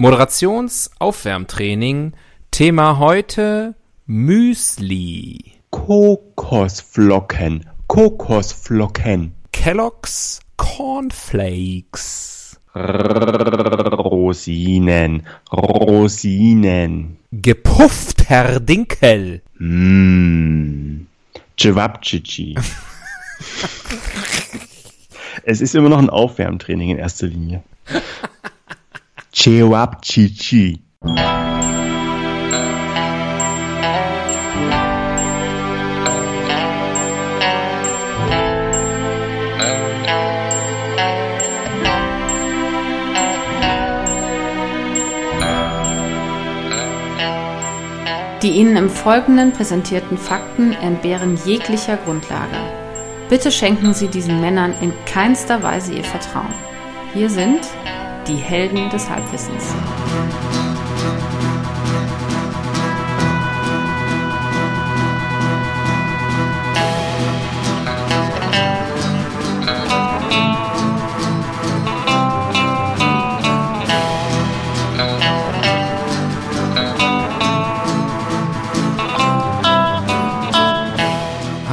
Moderationsaufwärmtraining. Thema heute Müsli. Kokosflocken. Kokosflocken. Kellogg's Cornflakes. Rosinen. Rosinen. Gepuffter Dinkel. Mmm. Cevapcici. es ist immer noch ein Aufwärmtraining in erster Linie. Cevapcici. Die Ihnen im Folgenden präsentierten Fakten entbehren jeglicher Grundlage. Bitte schenken Sie diesen Männern in keinster Weise Ihr Vertrauen. Hier sind die Helden des Halbwissens.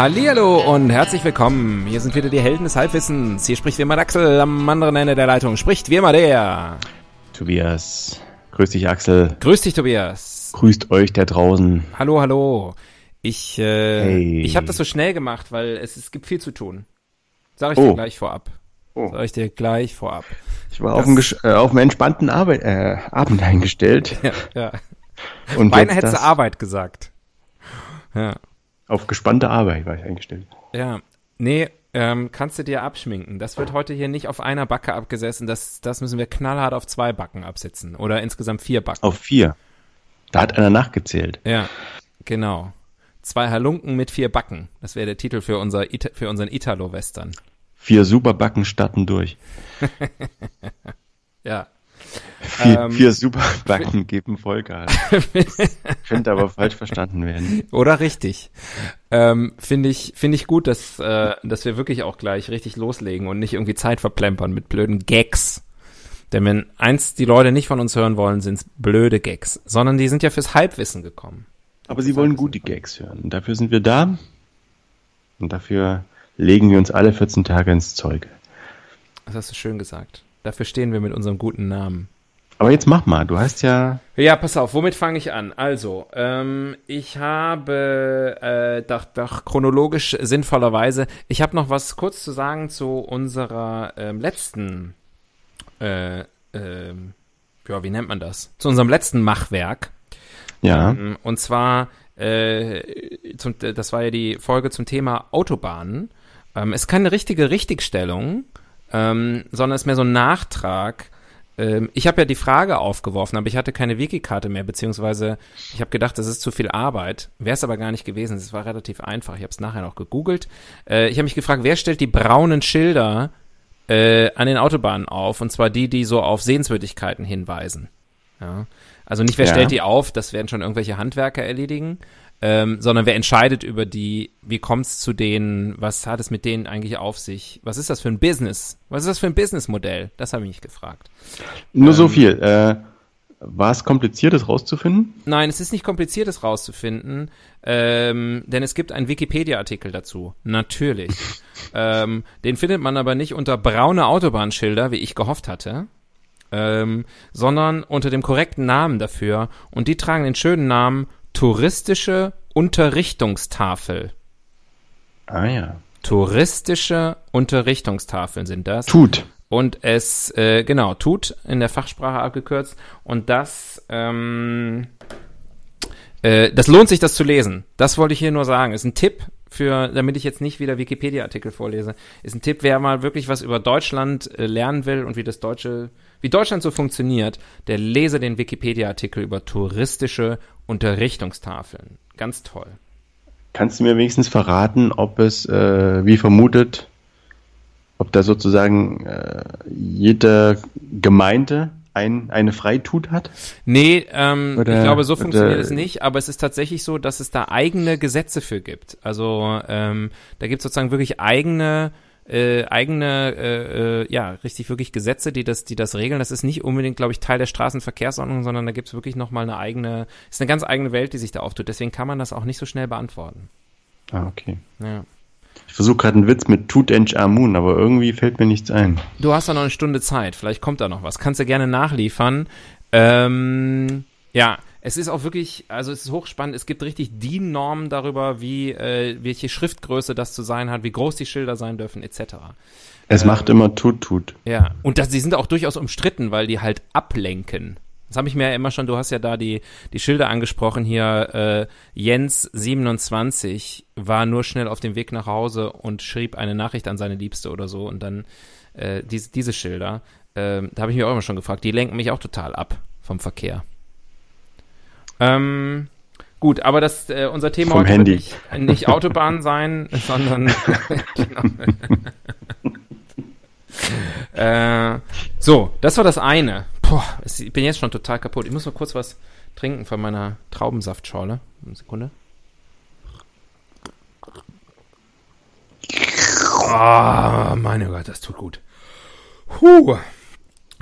Hallihallo und herzlich willkommen. Hier sind wieder die Helden des Halbwissens. Hier spricht wie immer Axel, am anderen Ende der Leitung spricht wie immer der. Tobias. Grüß dich, Axel. Grüß dich, Tobias. Grüßt euch da draußen. Hallo, hallo. Ich, äh, Hey. ich habe das so schnell gemacht, weil es, es gibt viel zu tun. Sag ich Oh. dir gleich vorab. Oh. Sag ich dir gleich vorab. Ich war auf einen, gesch- äh, auf einen entspannten Arbeit, äh, Abend eingestellt. Ja, ja. Und Beinahe hättest du das- Arbeit gesagt. Ja. Auf gespannte Arbeit war ich eingestellt. Ja. Nee, ähm, kannst du dir abschminken. Das wird heute hier nicht auf einer Backe abgesessen. Das, das müssen wir knallhart auf zwei Backen absetzen. Oder insgesamt vier Backen. Auf vier. Da hat einer nachgezählt. Ja, genau. Zwei Halunken mit vier Backen. Das wäre der Titel für, unser Ita für unseren Italo-Western. Vier Superbacken starten durch. Ja. Vier, Ähm, vier Superbacken geben Vollgas. Könnte aber falsch verstanden werden. Oder richtig. Ähm, Finde ich, finde ich gut, dass, äh, dass wir wirklich auch gleich richtig loslegen und nicht irgendwie Zeit verplempern mit blöden Gags. Denn wenn eins die Leute nicht von uns hören wollen, sind's blöde Gags, sondern die sind ja fürs Halbwissen gekommen. Aber sie wollen gute Gags hören. Und dafür sind wir da. Und dafür legen wir uns alle 14 Tage ins Zeug. Das hast du schön gesagt. Dafür stehen wir mit unserem guten Namen. Aber jetzt mach mal. Du hast ja Ja, pass auf, womit fange ich an? Also, ähm, ich habe, äh, doch, doch chronologisch sinnvollerweise, ich habe noch was kurz zu sagen zu unserer ähm, letzten, äh, ähm, ja, wie nennt man das? Zu unserem letzten Machwerk. ja. Ähm, und zwar, äh, zum, das war ja die Folge zum Thema Autobahnen. Ähm, ist keine richtige Richtigstellung, ähm, sondern ist mehr so ein Nachtrag. Ähm, ich habe ja die Frage aufgeworfen, aber ich hatte keine Wikikarte mehr, beziehungsweise ich habe gedacht, das ist zu viel Arbeit. Wäre es aber gar nicht gewesen. Es war relativ einfach. Ich habe es nachher noch gegoogelt. Äh, ich habe mich gefragt, wer stellt die braunen Schilder äh, an den Autobahnen auf? Und zwar die, die so auf Sehenswürdigkeiten hinweisen. Ja. Also nicht, wer Ja. stellt die auf, das werden schon irgendwelche Handwerker erledigen, ähm, sondern wer entscheidet über die, wie kommt's zu denen, was hat es mit denen eigentlich auf sich, was ist das für ein Business, was ist das für ein Businessmodell, das habe ich mich gefragt. Nur so ähm, viel. Äh, war es kompliziert, das rauszufinden? Nein, es ist nicht kompliziert, es rauszufinden, ähm, denn es gibt einen Wikipedia-Artikel dazu, natürlich. ähm, den findet man aber nicht unter braune Autobahnschilder, wie ich gehofft hatte, ähm, sondern unter dem korrekten Namen dafür. Und die tragen den schönen Namen Touristische Unterrichtungstafel. Ah ja. Touristische Unterrichtungstafeln sind das. Tut. Und es, äh, genau, tut in der Fachsprache abgekürzt. Und das, ähm, äh, das lohnt sich, das zu lesen. Das wollte ich hier nur sagen. Ist ein Tipp für, damit ich jetzt nicht wieder Wikipedia-Artikel vorlese, ist ein Tipp, wer mal wirklich was über Deutschland äh, lernen will und wie das deutsche, wie Deutschland so funktioniert, der lese den Wikipedia-Artikel über touristische Unterrichtungstafeln. Ganz toll. Kannst du mir wenigstens verraten, ob es, äh, wie vermutet, ob da sozusagen äh, jede Gemeinde ein, eine Freitut hat? Nee, ähm, Oder- ich glaube, so oder- funktioniert es nicht, aber es ist tatsächlich so, dass es da eigene Gesetze für gibt. Also ähm, da gibt es sozusagen wirklich eigene äh, eigene, äh, äh, ja, richtig wirklich Gesetze, die das, die das regeln. Das ist nicht unbedingt, glaube ich, Teil der Straßenverkehrsordnung, sondern da gibt es wirklich nochmal eine eigene, ist eine ganz eigene Welt, die sich da auftut. Deswegen kann man das auch nicht so schnell beantworten. Ah, okay. Ja. Ich versuche gerade einen Witz mit Tutanchamun, aber irgendwie fällt mir nichts ein. Du hast da noch eine Stunde Zeit, vielleicht kommt da noch was. Kannst du gerne nachliefern. Ähm, ja, es ist auch wirklich, also es ist hochspannend. Es gibt richtig DIN-Normen darüber, wie äh, welche Schriftgröße das zu sein hat, wie groß die Schilder sein dürfen, etc. Es ähm, macht immer tut tut. Ja, und das, die sind auch durchaus umstritten, weil die halt ablenken. Das habe ich mir ja immer schon, du hast ja da die, die Schilder angesprochen hier, äh, Jens 27 war nur schnell auf dem Weg nach Hause und schrieb eine Nachricht an seine Liebste oder so und dann äh, diese, diese Schilder, äh, da habe ich mich auch immer schon gefragt, die lenken mich auch total ab vom Verkehr. Ähm, gut, aber das äh, unser Thema Vom heute Handy. nicht, nicht Autobahn sein, sondern äh, so, das war das eine. Boah, ich bin jetzt schon total kaputt. Ich muss mal kurz was trinken von meiner Traubensaftschorle. Eine Sekunde. Oh, meine Gott, das tut gut. Huh.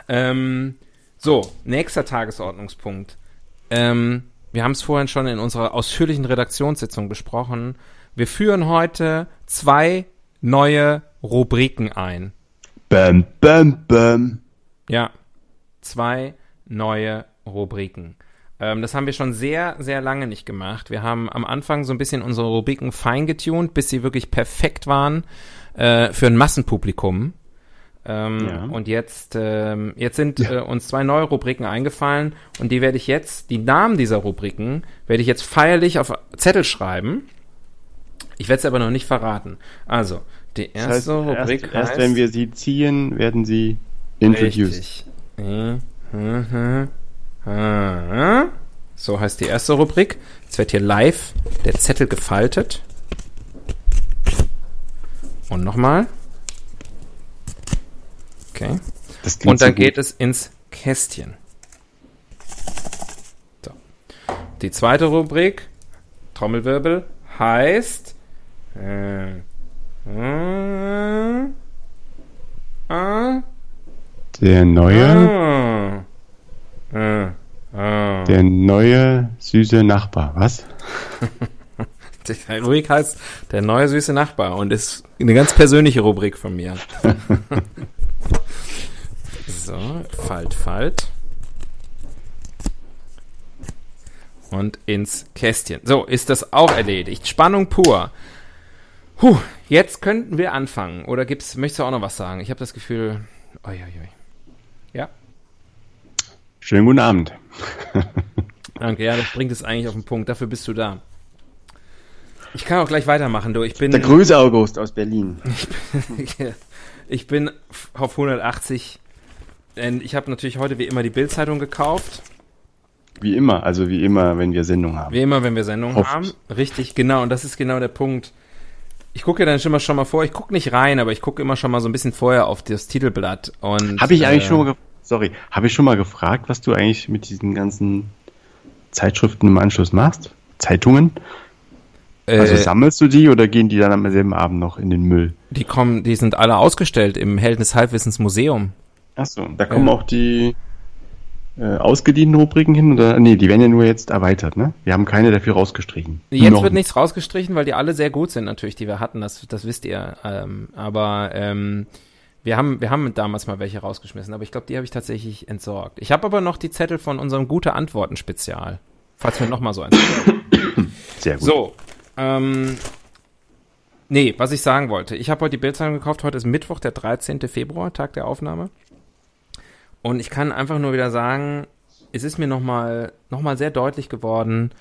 Ähm, so, nächster Tagesordnungspunkt. Ähm, wir haben es vorhin schon in unserer ausführlichen Redaktionssitzung besprochen. Wir führen heute zwei neue Rubriken ein. Bam, bam, bam. Ja, zwei neue Rubriken. Ähm, das haben wir schon sehr, sehr lange nicht gemacht. Wir haben am Anfang so ein bisschen unsere Rubriken fein getunt, bis sie wirklich perfekt waren äh, für ein Massenpublikum. Ähm, Ja. Und jetzt, ähm, jetzt sind äh, uns zwei neue Rubriken eingefallen und die werde ich jetzt, die Namen dieser Rubriken, werde ich jetzt feierlich auf Zettel schreiben. Ich werde es aber noch nicht verraten. Also, die Das erste heißt, Rubrik erst, erst heißt, wenn wir sie ziehen, werden sie introduced. So heißt die erste Rubrik. Jetzt wird hier live der Zettel gefaltet. Und nochmal. Okay. Und dann so geht es ins Kästchen. So. Die zweite Rubrik, Trommelwirbel, heißt. Äh, äh, äh, Der neue, Ah. Ah. Ah. der neue süße Nachbar. Was? Die Rubrik heißt Der neue süße Nachbar und ist eine ganz persönliche Rubrik von mir. so, Falt, Falt. Und ins Kästchen. So, ist das auch erledigt. Spannung pur. Puh, jetzt könnten wir anfangen. Oder gibt's, möchtest du auch noch was sagen? Ich habe das Gefühl. Oi, oi, oi. Ja, Schönen guten Abend. danke. Ja, das bringt es eigentlich auf den Punkt. Dafür bist du da. Ich kann auch gleich weitermachen, du. Ich bin. Der Grüße August aus Berlin. ich bin auf 180. Denn ich habe natürlich heute wie immer die Bildzeitung gekauft. Wie immer, also wie immer, wenn wir Sendung haben. Wie immer, wenn wir Sendungen Oft. haben. Richtig, genau. Und das ist genau der Punkt. Ich gucke ja dann schon mal, schon mal vor. Ich gucke nicht rein, aber ich gucke immer schon mal so ein bisschen vorher auf das Titelblatt. Und Habe ich eigentlich äh, schon mal, sorry, habe ich schon mal gefragt, was du eigentlich mit diesen ganzen Zeitschriften im Anschluss machst? Zeitungen? Also äh, sammelst du die oder gehen die dann am selben Abend noch in den Müll? die kommen, die sind alle ausgestellt im Helden des Halbwissens Museum. Achso, da kommen Ja. auch die äh, ausgeliehenen Rubriken hin oder? Nee, die werden ja nur jetzt erweitert, ne? Wir haben keine dafür rausgestrichen. Jetzt Noch wird nicht. nichts rausgestrichen, weil die alle sehr gut sind natürlich, die wir hatten, das, das wisst ihr. Ähm, aber ähm, wir haben, wir haben damals mal welche rausgeschmissen, aber ich glaube, die habe ich tatsächlich entsorgt. Ich habe aber noch die Zettel von unserem gute Antworten Spezial, falls wir noch mal so eins. Sehr gut. so, ähm, nee, was ich sagen wollte, ich habe heute die Bildzeitung gekauft. Heute ist Mittwoch, der 13. Februar, Tag der Aufnahme. Und ich kann einfach nur wieder sagen, es ist mir noch mal, noch mal sehr deutlich geworden,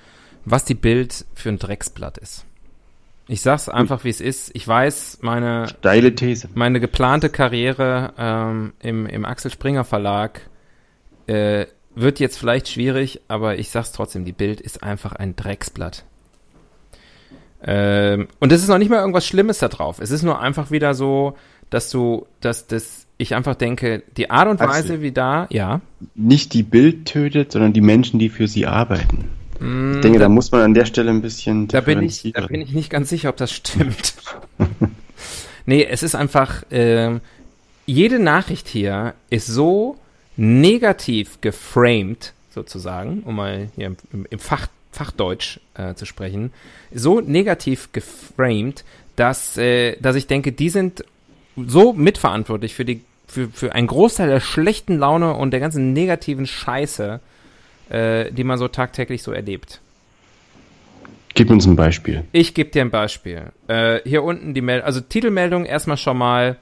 was die Bild für ein Drecksblatt ist. Ich sag's einfach, wie es ist. Ich weiß, meine, Steile These. meine geplante Karriere ähm, im, im Axel Springer Verlag äh, wird jetzt vielleicht schwierig, aber ich sag's trotzdem, die Bild ist einfach ein Drecksblatt. Ähm, und es ist noch nicht mal irgendwas Schlimmes da drauf. Es ist nur einfach wieder so, dass du, dass das, ich einfach denke, die Art und. Weise, wie da, ja. Nicht die Bild tötet, sondern die Menschen, die für sie arbeiten. Mm, Ich denke, da muss man an der Stelle ein bisschen Da bin ich, da bin ich nicht ganz sicher, ob das stimmt. Nee, es ist einfach, äh, jede Nachricht hier ist so negativ geframed, sozusagen, um mal hier im, im Fach, Fachdeutsch äh, zu sprechen, so negativ geframed, dass, äh, dass ich denke, die sind so mitverantwortlich für die für, für einen Großteil der schlechten Laune und der ganzen negativen Scheiße, äh, die man so tagtäglich so erlebt. Gib uns ein Beispiel. Ich gebe dir ein Beispiel. Äh, hier unten die Meldung, also Titelmeldung erstmal schon mal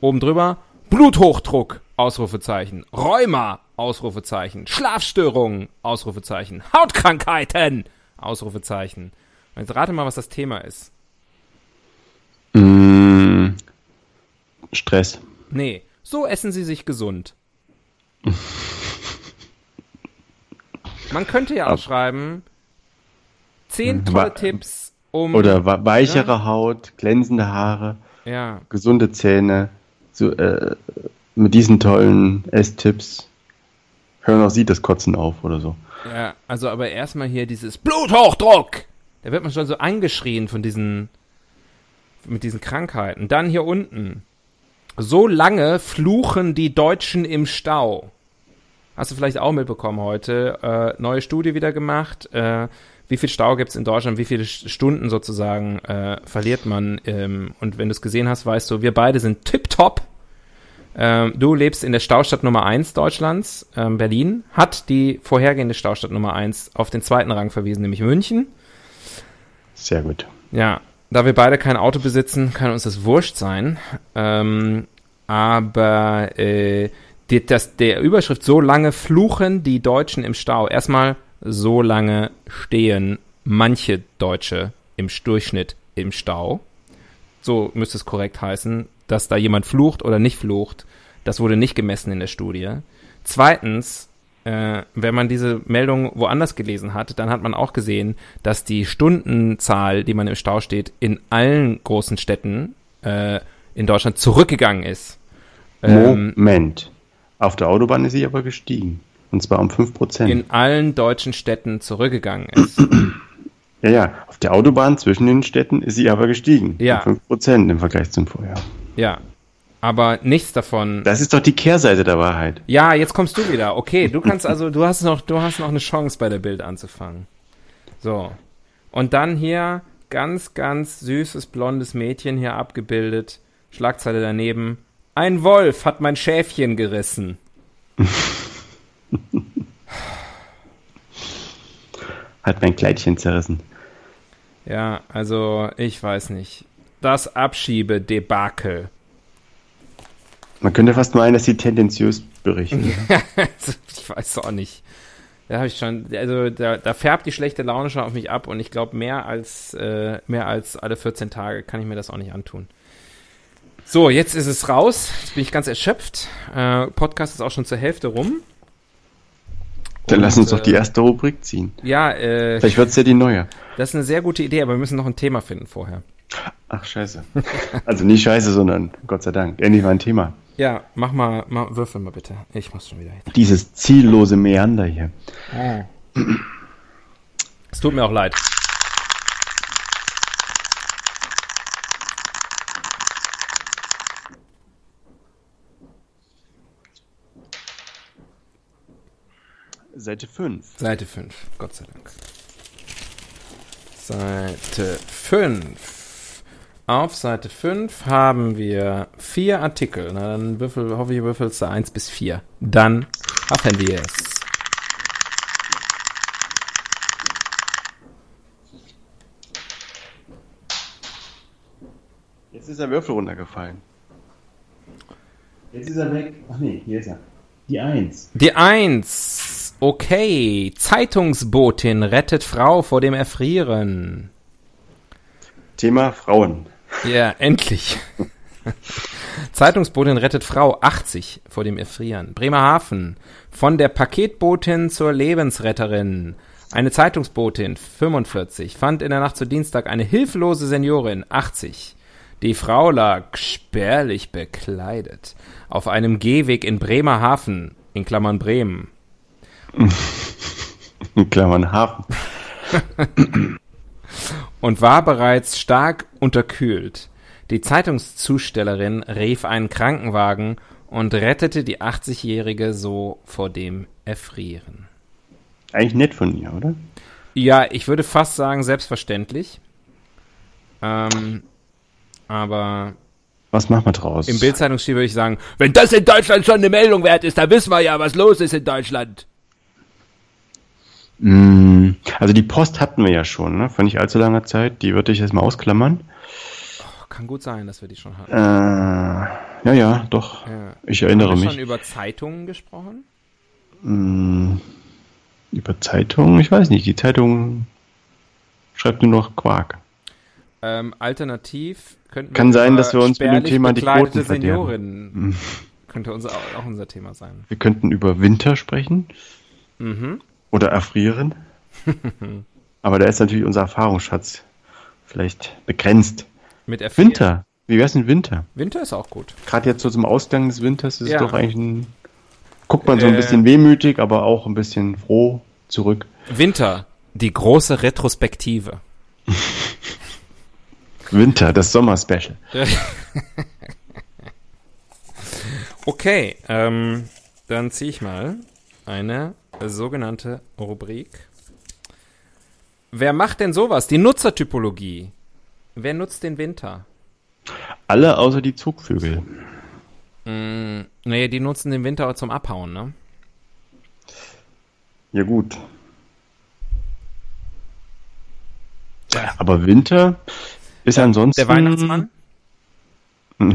oben drüber. Bluthochdruck, Ausrufezeichen. Rheuma, Ausrufezeichen. Schlafstörungen, Ausrufezeichen. Hautkrankheiten, Ausrufezeichen. Jetzt rate mal, was das Thema ist. Mm, Stress. Nee, so essen sie sich gesund. Man könnte ja auch schreiben, zehn tolle Tipps, um... Oder weichere Haut, glänzende Haare, Ja, gesunde Zähne. So, äh, mit diesen tollen Esstipps hören auch Sie das Kotzen auf oder so. ja, also aber erstmal hier dieses Bluthochdruck. Da wird man schon so angeschrien von diesen, mit diesen Krankheiten. Dann hier unten. So lange fluchen die Deutschen im Stau. Hast du vielleicht auch mitbekommen heute. Äh, neue Studie wieder gemacht. Äh, wie viel Stau gibt's in Deutschland? Wie viele St- Stunden sozusagen äh, verliert man? Ähm, und wenn du es gesehen hast, weißt du, wir beide sind tipptopp. Ähm, du lebst in der Staustadt Nummer 1 Deutschlands, ähm, Berlin, hat die vorhergehende Staustadt Nummer 1 auf den zweiten Rang verwiesen, nämlich München. Sehr gut. Ja, da wir beide kein Auto besitzen, kann uns das wurscht sein. Ähm, aber äh, die, das, der Überschrift so lange fluchen die Deutschen im Stau. Erstmal so lange stehen manche Deutsche im Durchschnitt im Stau. So müsste es korrekt heißen, dass da jemand flucht oder nicht flucht. Das wurde nicht gemessen in der Studie. Zweitens, äh, wenn man diese Meldung woanders gelesen hat, dann hat man auch gesehen, dass die Stundenzahl, die man im Stau steht, in allen großen Städten äh, in Deutschland zurückgegangen ist. Ähm, Moment. Auf der Autobahn ist sie aber gestiegen. Und zwar um 5%. in allen deutschen Städten zurückgegangen ist. ja, ja. Auf der Autobahn zwischen den Städten ist sie aber gestiegen. Ja. Um 5% im Vergleich zum Vorjahr. Ja. Aber nichts davon. Das ist doch die Kehrseite der Wahrheit. Ja, jetzt kommst du wieder. Okay, du kannst also, du hast noch, du hast noch eine Chance bei der Bild anzufangen. So. Und dann hier ganz, ganz süßes blondes Mädchen hier abgebildet. Schlagzeile daneben. Ein Wolf hat mein Schäfchen gerissen. Hat mein Kleidchen zerrissen. Ja, also ich weiß nicht. Das Abschiebedebakel. Man könnte fast meinen, dass sie tendenziös berichten. Ich weiß auch nicht. Da habe ich schon, also da, da färbt die schlechte Laune schon auf mich ab und ich glaube, mehr als äh, mehr als alle 14 Tage kann ich mir das auch nicht antun. So, jetzt ist es raus. Jetzt bin ich ganz erschöpft. Äh, Podcast ist auch schon zur Hälfte rum. Dann Und, lass uns doch die äh, erste Rubrik ziehen. Ja, äh, Vielleicht wird es ja die neue. das ist eine sehr gute Idee, aber wir müssen noch ein Thema finden vorher. Ach, scheiße. Also nicht scheiße, sondern Gott sei Dank. Endlich mal ein Thema. Ja, mach mal, mach, würfel mal bitte. Ich muss schon wieder. Dieses ziellose Meander hier. Es tut mir auch leid. Seite 5. Seite 5, Gott sei Dank. Seite 5. Auf Seite 5 haben wir vier Artikel. Na, dann würfel, hoffe ich, würfelst du 1 bis 4. Dann schaffen wir es. Jetzt ist der Würfel runtergefallen. Jetzt ist er weg. Ach nee, hier ist er. Die 1. Die 1. Okay. Zeitungsbotin rettet Frau vor dem Erfrieren. Thema Frauen. Ja, endlich. Zeitungsbotin rettet Frau 80 vor dem Erfrieren. Bremerhaven. Von der Paketbotin zur Lebensretterin. Eine Zeitungsbotin 45 fand in der Nacht zu Dienstag eine hilflose Seniorin 80. Die Frau lag spärlich bekleidet auf einem Gehweg in Bremerhaven, in Klammern Bremen. Klammern Hafen. und war bereits stark unterkühlt. Die Zeitungszustellerin rief einen Krankenwagen und rettete die 80-Jährige so vor dem Erfrieren. Eigentlich nett von ihr, oder? Ja, ich würde fast sagen, selbstverständlich. Ähm, aber Was machen wir draus? im Bildzeitungsstil würde ich sagen, wenn das in Deutschland schon eine Meldung wert ist, dann wissen wir ja, was los ist in Deutschland. Mm, Also die Post hatten wir ja schon, ne? Vor nicht allzu langer Zeit. Die würde ich jetzt mal ausklammern. Oh, kann gut sein, dass wir die schon hatten. Äh, ja, ja, doch. Ja. Ich erinnere Haben wir mich. schon über Zeitungen gesprochen? Mm, über Zeitung? Ich weiß nicht. Die Zeitung schreibt nur noch Quark. Ähm, alternativ könnten wir Kann sein, dass wir uns mit dem Thema die Quoten verderben. Seniorinnen könnte unser, auch unser Thema sein. Wir könnten über Winter sprechen Mhm. Oder erfrieren. Aber da ist natürlich unser Erfahrungsschatz vielleicht begrenzt. Mit Erfrieren. Winter. Wie wär's denn Winter? Winter ist auch gut. Gerade jetzt so zum Ausgang des Winters ist Ja. es doch eigentlich ein. Guckt man so ein Äh. bisschen wehmütig, aber auch ein bisschen froh zurück. Winter, die große Retrospektive. Winter, das Sommer-Special. Okay, ähm, dann ziehe ich mal eine sogenannte Rubrik. Wer macht denn sowas? Die Nutzertypologie. Wer nutzt den Winter? Alle außer die Zugvögel. Mm, nee, die nutzen den Winter zum Abhauen, ne? Ja, gut. Aber Winter ist ansonsten. Der Weihnachtsmann?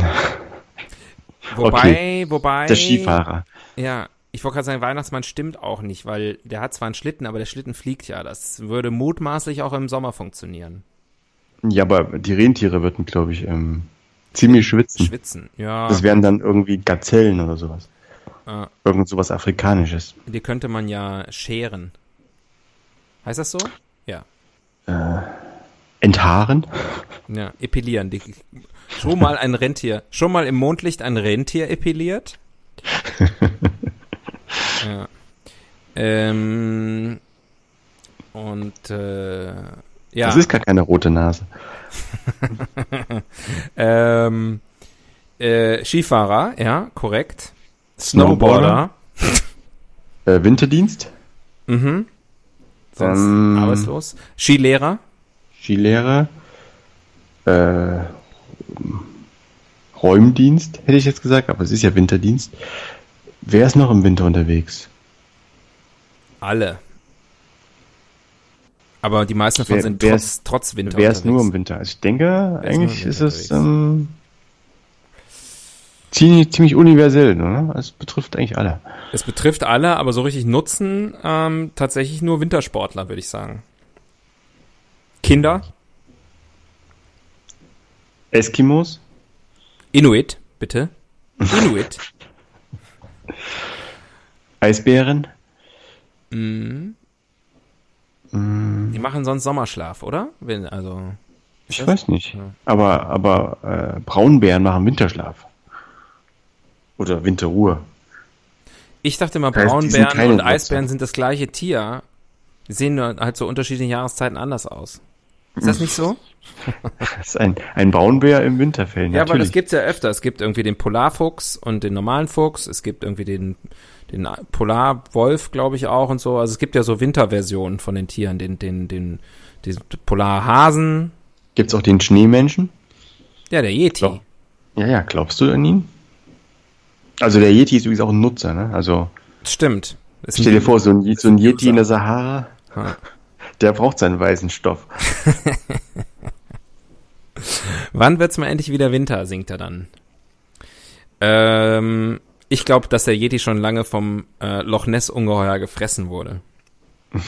wobei, wobei. Der Skifahrer. Ja, ich wollte gerade sagen, Weihnachtsmann stimmt auch nicht, weil der hat zwar einen Schlitten, aber der Schlitten fliegt ja. Das würde mutmaßlich auch im Sommer funktionieren. Ja, aber die Rentiere würden, glaube ich, ähm, ziemlich schwitzen. Schwitzen, ja. Das wären dann irgendwie Gazellen oder sowas. äh, Irgend sowas Afrikanisches. die könnte man ja scheren. Heißt das so? Ja. Enthaaren? Ja, epilieren. Die, schon mal ein Rentier, schon mal im Mondlicht ein Rentier epiliert? ja. Ähm, und äh, ja. Das ist gar keine rote Nase. Ähm, äh, Skifahrer, ja, korrekt. Snowboarder. Äh, Winterdienst? Mhm. Sonst Ähm. arbeitslos. Skilehrer. Skilehrer? Äh, Räumdienst, hätte ich jetzt gesagt, aber es ist ja Winterdienst. Wer ist noch im Winter unterwegs? Alle. Aber die meisten davon Wer- sind wer trotz, ist- trotz Winter Wer ist nur im. Winter? Also ich denke, Wer ist eigentlich ist Winter es ähm, ziemlich, ziemlich universell, oder? Es betrifft eigentlich alle. Es betrifft alle, aber so richtig nutzen ähm, tatsächlich nur Wintersportler, würde ich sagen. Kinder, Eskimos? Inuit, bitte. Inuit. Eisbären? mhm. Hm, Die machen sonst Sommerschlaf, oder? Wenn, also. ich das? weiß nicht. Ja. Aber, aber äh, Braunbären machen Winterschlaf. Oder Winterruhe. Ich dachte mal, Das heißt, die sind Braunbären und. Eisbären sind das gleiche Tier. Die sehen nur halt zu unterschiedlichen Jahreszeiten anders aus. Ist das nicht so? Das ist ein, ein Braunbär im Winterfell, Ja, aber das natürlich. gibt's ja öfter. Es gibt irgendwie den Polarfuchs und den normalen Fuchs. Es gibt irgendwie den, den Polarwolf, glaube ich, auch und so. Also es gibt ja so Winterversionen von den Tieren. Den, den, den, den Polarhasen. Gibt's auch den Schneemenschen? Ja, der Yeti. Doch. Ja, ja, glaubst du an ihn? Also der Yeti ist übrigens auch ein Nutzer, ne? Also Stimmt. Stell dir vor, so ein, so ein Yeti in der Sahara, Ha. Der braucht seinen weißen Stoff. Wann wird's mal endlich wieder Winter, singt er dann. Ähm, ich glaube, dass der Yeti schon lange vom äh, Loch Ness Ungeheuer gefressen wurde.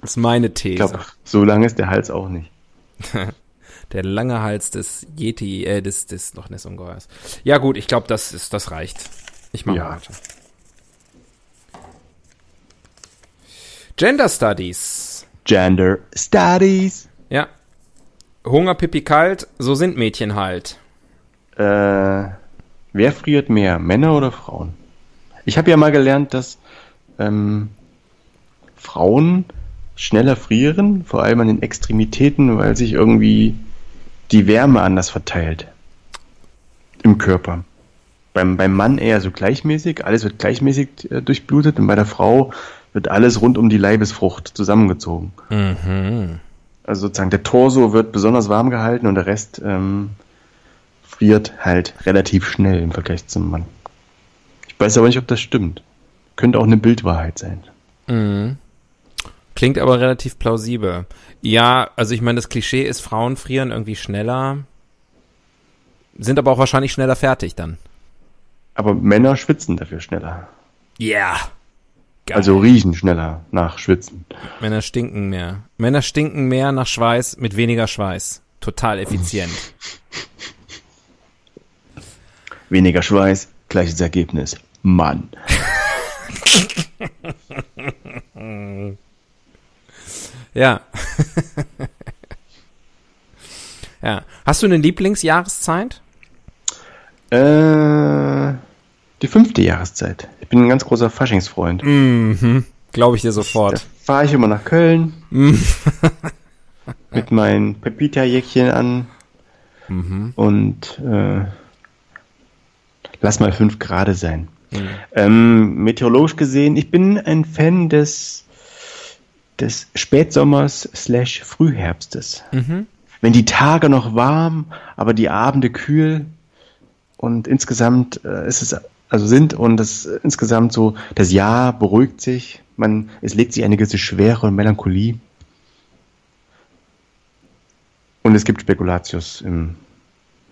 Das ist meine Ich These. glaube, so lang ist der Hals auch nicht. Der lange Hals des Yeti, äh, des, des Loch Ness Ungeheuers. Ja gut, ich glaube, das ist, das reicht. Ich mache Ja. weiter. Gender Studies. Gender Studies. Ja. Hunger, Pipi, kalt, so sind Mädchen halt. Äh, wer friert mehr, Männer oder Frauen? Ich habe ja mal gelernt, dass ähm, Frauen schneller frieren, vor allem an den Extremitäten, weil sich irgendwie die Wärme anders verteilt im Körper. Beim, beim Mann eher so gleichmäßig, alles wird gleichmäßig äh, durchblutet und bei der Frau wird alles rund um die Leibesfrucht zusammengezogen. Mhm. Also sozusagen der Torso wird besonders warm gehalten und der Rest ähm, friert halt relativ schnell im Vergleich zum Mann. Ich weiß aber nicht, ob das stimmt. Könnte auch eine Bildwahrheit sein. Mhm. Klingt aber relativ plausibel. Ja, also ich meine, das Klischee ist, Frauen frieren irgendwie schneller, sind aber auch wahrscheinlich schneller fertig dann. Aber Männer schwitzen dafür schneller. Ja. Yeah. Also riechen schneller nach Schwitzen. Männer stinken mehr. Männer stinken mehr nach Schweiß mit weniger Schweiß. Total effizient. Weniger Schweiß, gleiches Ergebnis. Mann. ja. ja. Hast du eine Lieblingsjahreszeit? Äh, die fünfte Jahreszeit. Ich bin ein ganz großer Faschingsfreund. Mhm. Glaube ich dir sofort. Da fahre ich immer nach Köln. mit meinen Pepita-Jäckchen an. Mhm. Und äh, lass mal fünf Grad sein. Mhm. Ähm, meteorologisch gesehen, ich bin ein Fan des, des Spätsommers slash Frühherbstes. Mhm. Wenn die Tage noch warm, aber die Abende kühl und insgesamt äh, ist es also sind und das insgesamt so das Jahr beruhigt sich, man es legt sich eine gewisse Schwere und Melancholie und es gibt Spekulatius im,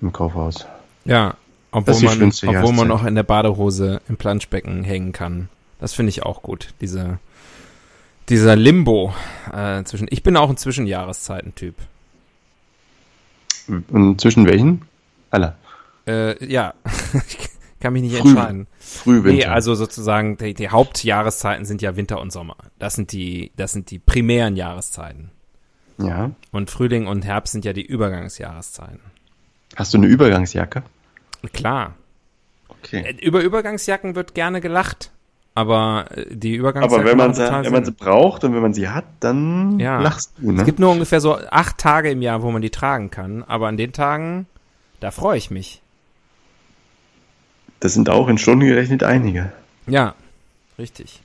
im Kaufhaus. Ja, obwohl man, obwohl man noch in der Badehose im Planschbecken hängen kann. Das finde ich auch gut. Diese, dieser Limbo äh, zwischen. Ich bin auch ein Zwischenjahreszeiten-Typ. Und zwischen welchen? Aller. Äh, ja, kann mich nicht Früh, entscheiden. Frühwinter. Nee, also sozusagen die, die Hauptjahreszeiten sind ja Winter und Sommer. Das sind die, das sind die primären Jahreszeiten. Ja. Und Frühling und Herbst sind ja die Übergangsjahreszeiten. Hast du eine Übergangsjacke? Klar. Okay. Äh, Über Übergangsjacken wird gerne gelacht, aber äh, die Übergangsjacken. Aber wenn man, sie, wenn man sie braucht und wenn man sie hat, dann Ja. lachst du, ne? Es gibt nur ungefähr so acht Tage im Jahr, wo man die tragen kann, aber an den Tagen, da freue ich mich. Das sind auch in Stunden gerechnet einige. Ja, richtig.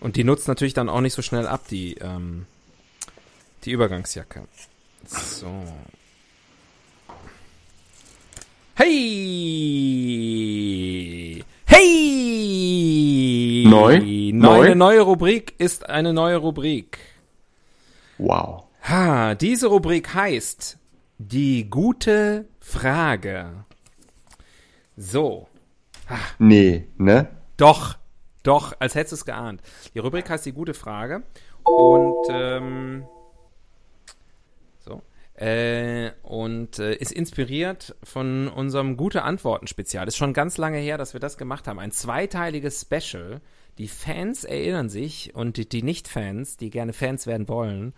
Und die nutzt natürlich dann auch nicht so schnell ab, die, ähm, die Übergangsjacke. So. Hey! Hey! Neu? Neu? neue Rubrik ist eine neue Rubrik. Wow. Ha, diese Rubrik heißt die gute Frage. So. Nee, ne? Doch, doch, als hättest du es geahnt. Die Rubrik heißt die gute Frage. Und ähm, so. Äh, und äh, ist inspiriert von unserem gute Antworten Spezial. Ist schon ganz lange her, dass wir das gemacht haben. Ein zweiteiliges Special. Die Fans erinnern sich und die, die Nicht-Fans, die gerne Fans werden wollen,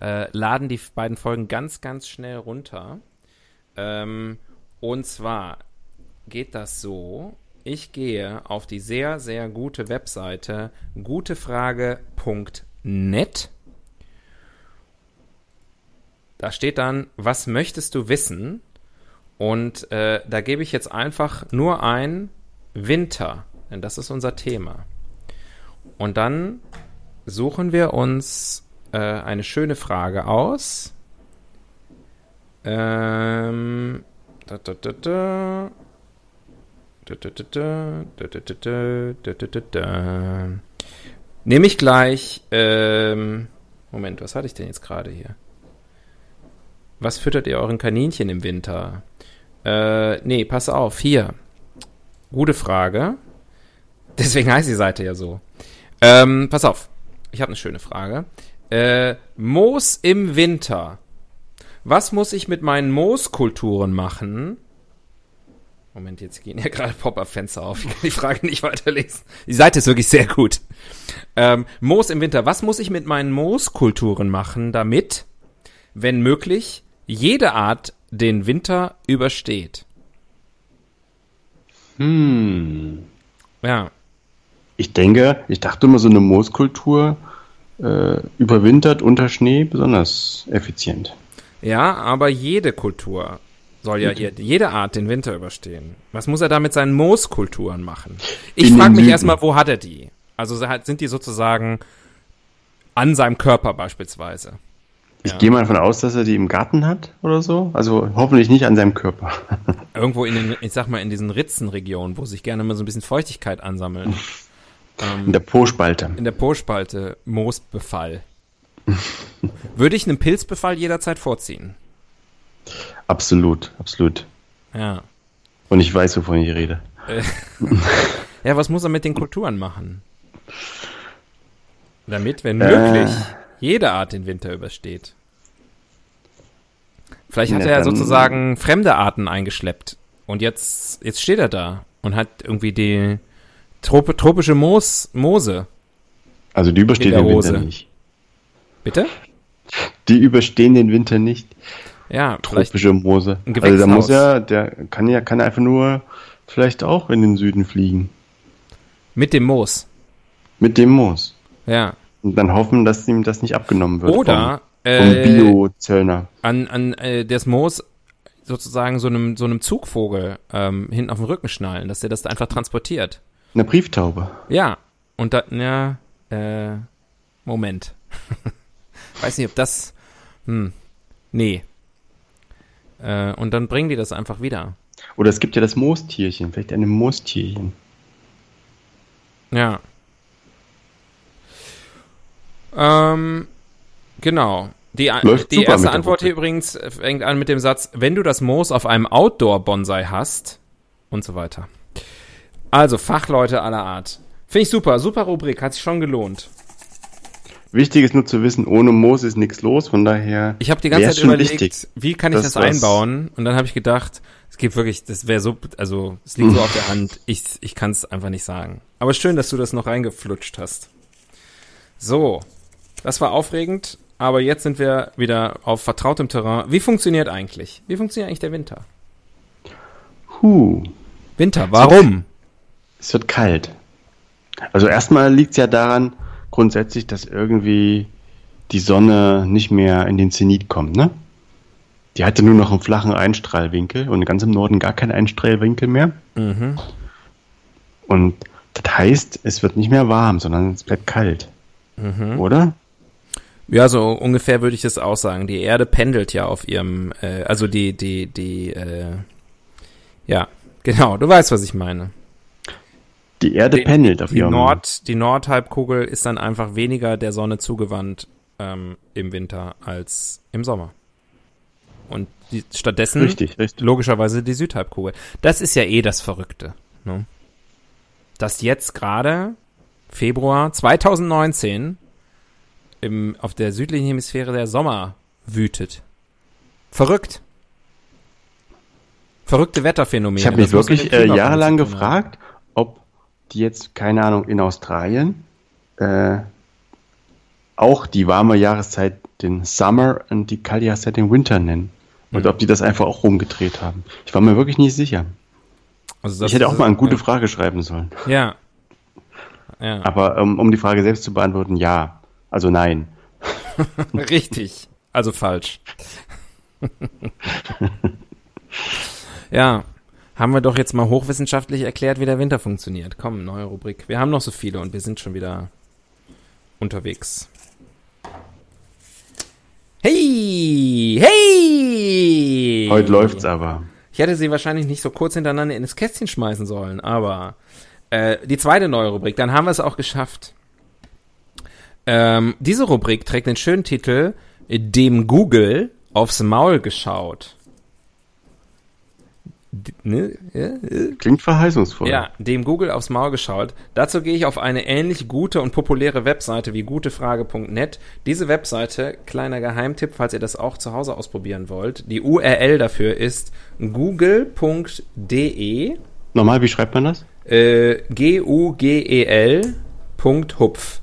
äh, laden die beiden Folgen ganz, ganz schnell runter. Ähm, und zwar geht das so. Ich gehe auf die sehr, sehr gute Webseite gutefrage.net. Da steht dann, was möchtest du wissen? Und äh, da gebe ich jetzt einfach nur ein Winter, denn das ist unser Thema. Und dann suchen wir uns äh, eine schöne Frage aus. Ähm, da, da, da, da. Nehme ich gleich. Ähm, Moment, was hatte ich denn jetzt gerade hier? Was füttert ihr euren Kaninchen im Winter? Äh, nee, pass auf, hier. Gute Frage. Deswegen heißt die Seite ja so. Ähm, pass auf. Ich habe eine schöne Frage. Äh, Moos im Winter. Was muss ich mit meinen Mooskulturen machen? Moment, jetzt gehen ja gerade Pop-Up-Fenster auf. Ich kann die Frage nicht weiterlesen. Die Seite ist wirklich sehr gut. Ähm, Moos im Winter. Was muss ich mit meinen Mooskulturen machen, damit, wenn möglich, jede Art den Winter übersteht? Hm. Ja, Ich denke, ich dachte immer, so eine Mooskultur äh, überwintert unter Schnee besonders effizient. Ja, aber jede Kultur soll ja jede Art den Winter überstehen. Was muss er da mit seinen Mooskulturen machen? Ich In frage mich erstmal, wo hat er die? Also sind die sozusagen an seinem Körper beispielsweise? Ich Ja. gehe mal davon aus, dass er die im Garten hat oder so. Also hoffentlich nicht an seinem Körper. Irgendwo in den, ich sag mal, in diesen Ritzenregionen, wo sich gerne mal so ein bisschen Feuchtigkeit ansammelt. In ähm, der Po-Spalte. in der Po-Spalte Moosbefall. Würde ich einen Pilzbefall jederzeit vorziehen. Absolut, absolut. Ja. Und ich weiß, wovon ich rede. Äh, ja, was muss er mit den Kulturen machen? Damit, wenn Äh. möglich, jede Art den Winter übersteht. Vielleicht hat Na, er sozusagen fremde Arten eingeschleppt. Und jetzt, jetzt steht er da und hat irgendwie die Trop tropische Moos, Moose. Also die der den Winter nicht. Bitte? Die überstehen den Winter nicht. Ja. Tropische Moose. Also da muss er, der kann ja, kann einfach nur vielleicht auch in den Süden fliegen. Mit dem Moos. Mit dem Moos. Ja. Und dann hoffen, dass ihm das nicht abgenommen wird. Oder vom, vom äh, Bio-Zöllner. an, an äh, das Moos sozusagen so einem, so einem Zugvogel ähm, hinten auf den Rücken schnallen, dass der das da einfach transportiert. Eine Brieftaube. Ja, und da, ja, äh, Moment. Weiß nicht, ob das, hm, nee. Äh, und dann bringen die das einfach wieder. Oder es gibt ja das Moostierchen. Vielleicht eine Moostierchen. Ja. Ähm, genau. Die, Läuft die erste Antwort hier übrigens fängt an mit dem Satz, wenn du das Moos auf einem Outdoor-Bonsai hast und so weiter. Also, Fachleute aller Art. Finde ich super, super Rubrik, hat sich schon gelohnt. Wichtig ist nur zu wissen, ohne Moos ist nichts los. Von daher. Ich habe die ganze Zeit schon überlegt, wichtig, wie kann ich das einbauen? Und dann habe ich gedacht, es gibt wirklich, das wäre so, also es liegt so auf der Hand, ich, ich kann es einfach nicht sagen. Aber schön, dass du das noch reingeflutscht hast. So, das war aufregend, aber jetzt sind wir wieder auf vertrautem Terrain. Wie funktioniert eigentlich? Wie funktioniert eigentlich der Winter? Huh. Winter, warum? Es wird kalt. Also erstmal liegt es ja daran, grundsätzlich, dass irgendwie die Sonne nicht mehr in den Zenit kommt, ne? Die hatte nur noch einen flachen Einstrahlwinkel und ganz im Norden gar keinen Einstrahlwinkel mehr. Mhm. Und das heißt, es wird nicht mehr warm, sondern es bleibt kalt. Mhm. Oder? Ja, so ungefähr würde ich das auch sagen. Die Erde pendelt ja auf ihrem, äh, also die, die, die, äh, ja, genau, du weißt, was ich meine. Die Erde Die- pendelt auf Die ihrem Nord, die Nordhalbkugel ist dann einfach weniger der Sonne zugewandt ähm, im Winter als im Sommer. Und die, stattdessen Richtig, richtig. logischerweise die Südhalbkugel. Das ist ja eh das Verrückte. Ne? Dass jetzt gerade Februar 2019 im, auf der südlichen Hemisphäre der Sommer wütet. Verrückt. Verrückte Wetterphänomene. Ich habe mich wirklich äh, jahrelang gefragt, ob die jetzt, keine Ahnung, in Australien äh, auch die warme Jahreszeit den Summer und die kalte Jahreszeit den Winter nennen. Und Mhm. ob die das einfach auch rumgedreht haben. Ich war mir wirklich nicht sicher. Also ich hätte auch mal eine gute ja. Frage schreiben sollen. Ja. Ja, Aber ähm, um die Frage selbst zu beantworten, ja. Also nein. richtig. Also falsch. ja, haben wir doch jetzt mal hochwissenschaftlich erklärt, wie der Winter funktioniert. Komm, neue Rubrik. Wir haben noch so viele und wir sind schon wieder unterwegs. Hey! Hey! Heute läuft's aber. Ich hätte sie wahrscheinlich nicht so kurz hintereinander in das Kästchen schmeißen sollen, aber äh, die zweite neue Rubrik, dann haben wir es auch geschafft. Ähm, diese Rubrik trägt den schönen Titel Dem Google aufs Maul geschaut. Ne? ja. Klingt verheißungsvoll. Ja, dem Google aufs Maul geschaut. Dazu gehe ich auf eine ähnlich gute und populäre Webseite wie gutefrage.net. Diese Webseite, kleiner Geheimtipp, falls ihr das auch zu Hause ausprobieren wollt. Die URL dafür ist google.de Nochmal, wie schreibt man das? äh, G-U-G-E-L Punkt Hupf.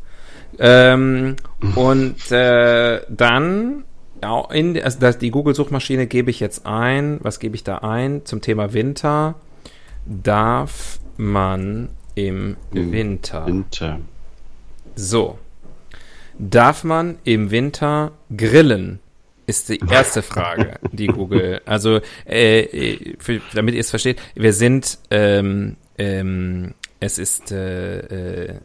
Ähm, und äh, dann in also das, die Google-Suchmaschine gebe ich jetzt ein. Was gebe ich da ein? Zum Thema Winter. Darf man im Im Winter. Winter. So. Darf man im Winter grillen ist die erste Frage, die Google. Also, äh, äh, für, damit ihr es versteht, wir sind, ähm, ähm, es ist äh, äh,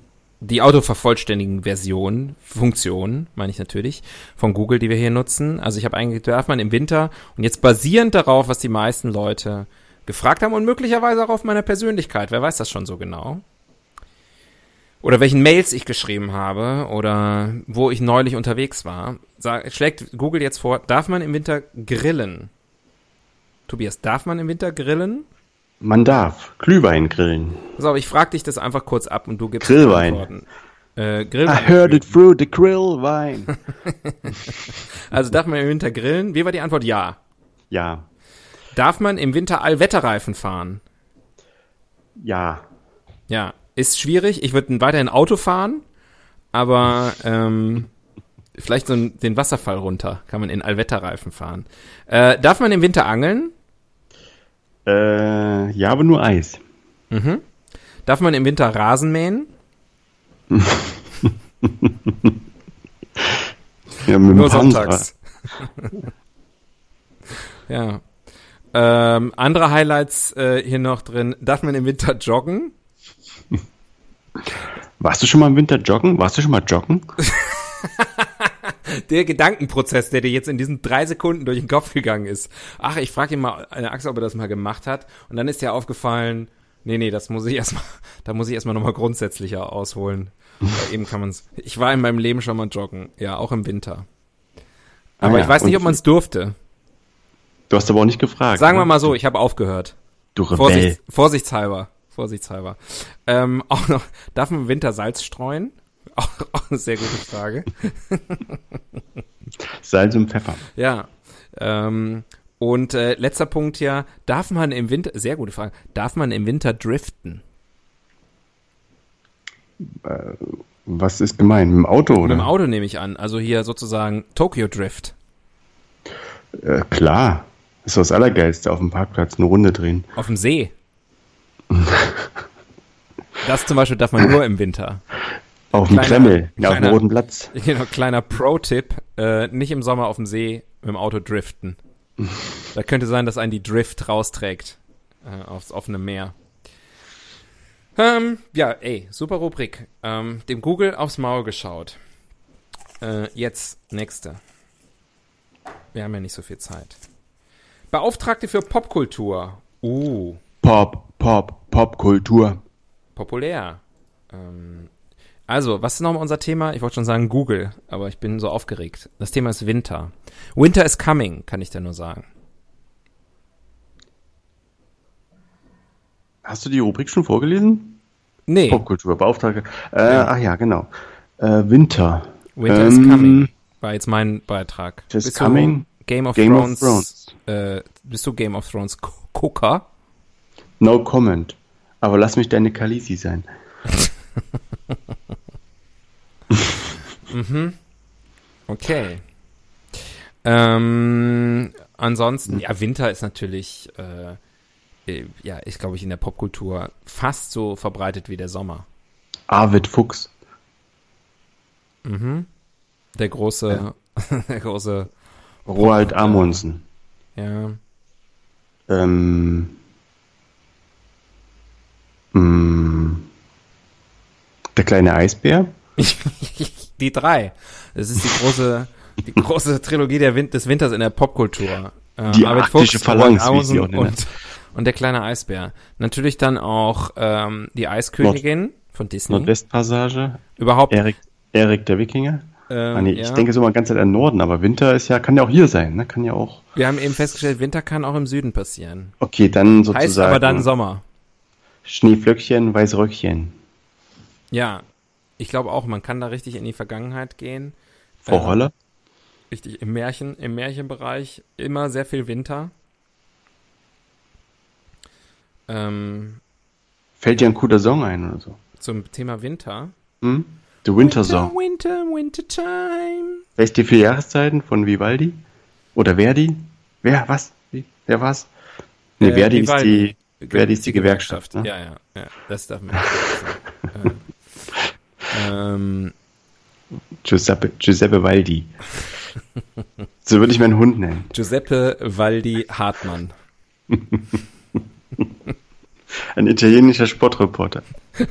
die autovervollständigen Version, Funktion, meine ich natürlich, von Google, die wir hier nutzen. Also ich habe eigentlich, darf man im Winter und jetzt basierend darauf, was die meisten Leute gefragt haben und möglicherweise auch auf meiner Persönlichkeit, wer weiß das schon so genau, oder welchen Mails ich geschrieben habe oder wo ich neulich unterwegs war, sag, schlägt Google jetzt vor, darf man im Winter grillen? Tobias, darf man im Winter grillen? Man darf Glühwein grillen. Pass auf, ich frage dich das einfach kurz ab und du gibst Grillwein. Antworten. Äh, Grillwein. I heard it through the grillwein. Also darf man im Winter grillen? Wie war die Antwort? Ja. ja, Darf man im Winter Allwetterreifen fahren? ja. Ja. Ist schwierig. Ich würde weiterhin Auto fahren, aber ähm, vielleicht so den Wasserfall runter kann man in Allwetterreifen fahren. Äh, darf man im Winter angeln? Äh, ja, aber nur Eis. Darf man im Winter Rasen mähen? Ja, Nur sonntags. ja. Ähm, andere Highlights äh, hier noch drin. Darf man im Winter joggen? Warst du schon mal im Winter joggen? Warst du schon mal joggen? Der Gedankenprozess, der dir jetzt in diesen drei Sekunden durch den Kopf gegangen ist. Ach, ich frage ihn mal, eine Axel, ob er das mal gemacht hat. Und dann ist dir aufgefallen, nee, nee, das muss ich erstmal, da muss ich erstmal nochmal grundsätzlicher ausholen. Weil eben kann man's. Ich war in meinem Leben schon mal joggen. Ja, auch im Winter. Aber Ah ja, ich weiß nicht, ob man es durfte. Du hast aber auch nicht gefragt. Sagen wir ne? mal so, ich habe aufgehört. Du Rebell. Vorsicht, vorsichtshalber. Vorsichtshalber. Ähm, auch noch, darf man im Winter Salz streuen? Auch, auch eine sehr gute Frage. Salz und Pfeffer. Ja. Ähm, und äh, letzter Punkt ja, darf man im Winter, sehr gute Frage, darf man im Winter driften? Was ist gemeint? Mit dem Auto, oder? Mit dem Auto nehme ich an. Also hier sozusagen Tokyo Drift. Äh, klar. Das ist das Allergeilste, auf dem Parkplatz eine Runde drehen. Auf dem See. Das zum Beispiel darf man nur im Winter. Auf dem Kreml, ja, auf dem kleiner- Roten Platz. Genau, kleiner Pro-Tipp, äh, nicht im Sommer auf dem See mit dem Auto driften. Da könnte sein, dass einen die Drift rausträgt äh, aufs offene Meer. Ähm, ja, ey, super Rubrik. Ähm, dem Google aufs Maul geschaut. Äh, jetzt, nächste. Wir haben ja nicht so viel Zeit. Beauftragte für Popkultur. Uh, Pop, Pop, Popkultur. populär. Ähm, also, was ist nochmal unser Thema? Ich wollte schon sagen Google, aber ich bin so aufgeregt. Das Thema ist Winter. Winter is coming, kann ich dir nur sagen. Hast du die Rubrik schon vorgelesen? Nee, Popkultur, Beauftragte. Äh, Ja. Ach ja, genau. Äh, Winter. Winter is Ähm, coming war jetzt mein Beitrag. Just bist coming? du Game of Game of Thrones? Thrones. Äh, bist du Game of Thrones Gu- Gucker? No comment. Aber lass mich deine Kalisi sein. Okay. Ähm, ansonsten, ja, Winter ist natürlich, äh, äh, ja, ist, glaube ich, in der Popkultur fast so verbreitet wie der Sommer. Arvid Fuchs. Der große, der große, Roald Amundsen. ja. Ähm, mh, der kleine Eisbär. Die drei. Das ist die große, die große Trilogie der Win des Winters in der Popkultur. Äh, Die Arvid arktische Fuchs, Phalanx, wie sie auch und, und der kleine Eisbär. Natürlich dann auch ähm, die Eiskönigin von Disney. Nordwestpassage. Überhaupt. Erik, Erik der Wikinger. ähm, ah, nee, ja. Ich denke so mal ganz an Norden, aber Winter ist ja, kann ja auch hier sein, ne? Kann ja auch. Wir haben eben festgestellt, Winter kann auch im Süden passieren. Okay, dann sozusagen. Heißt aber dann Sommer. Schneeflöckchen, Weißröckchen. Ja. Ich glaube auch, man kann da richtig in die Vergangenheit gehen. Frau Äh, Holle. Richtig, im Märchen, im Märchenbereich immer sehr viel Winter. Ähm, Fällt dir ein cooler Song ein oder so? zum Thema Winter. Hm? The Winter Song. Winter, winter time. Weißt du die vier Jahreszeiten von Vivaldi? Oder Verdi? Wer, was? Wie? Wer war's? Nee, Äh, Verdi, Vivaldi. ist die, Verdi ist die Gewerkschaft. Ne? Ja, ja, ja. Das darf man nicht vergessen. äh, ähm, Giuseppe, Giuseppe Valdi. So würde ich meinen Hund nennen. Giuseppe Waldi Hartmann. Ein italienischer Sportreporter.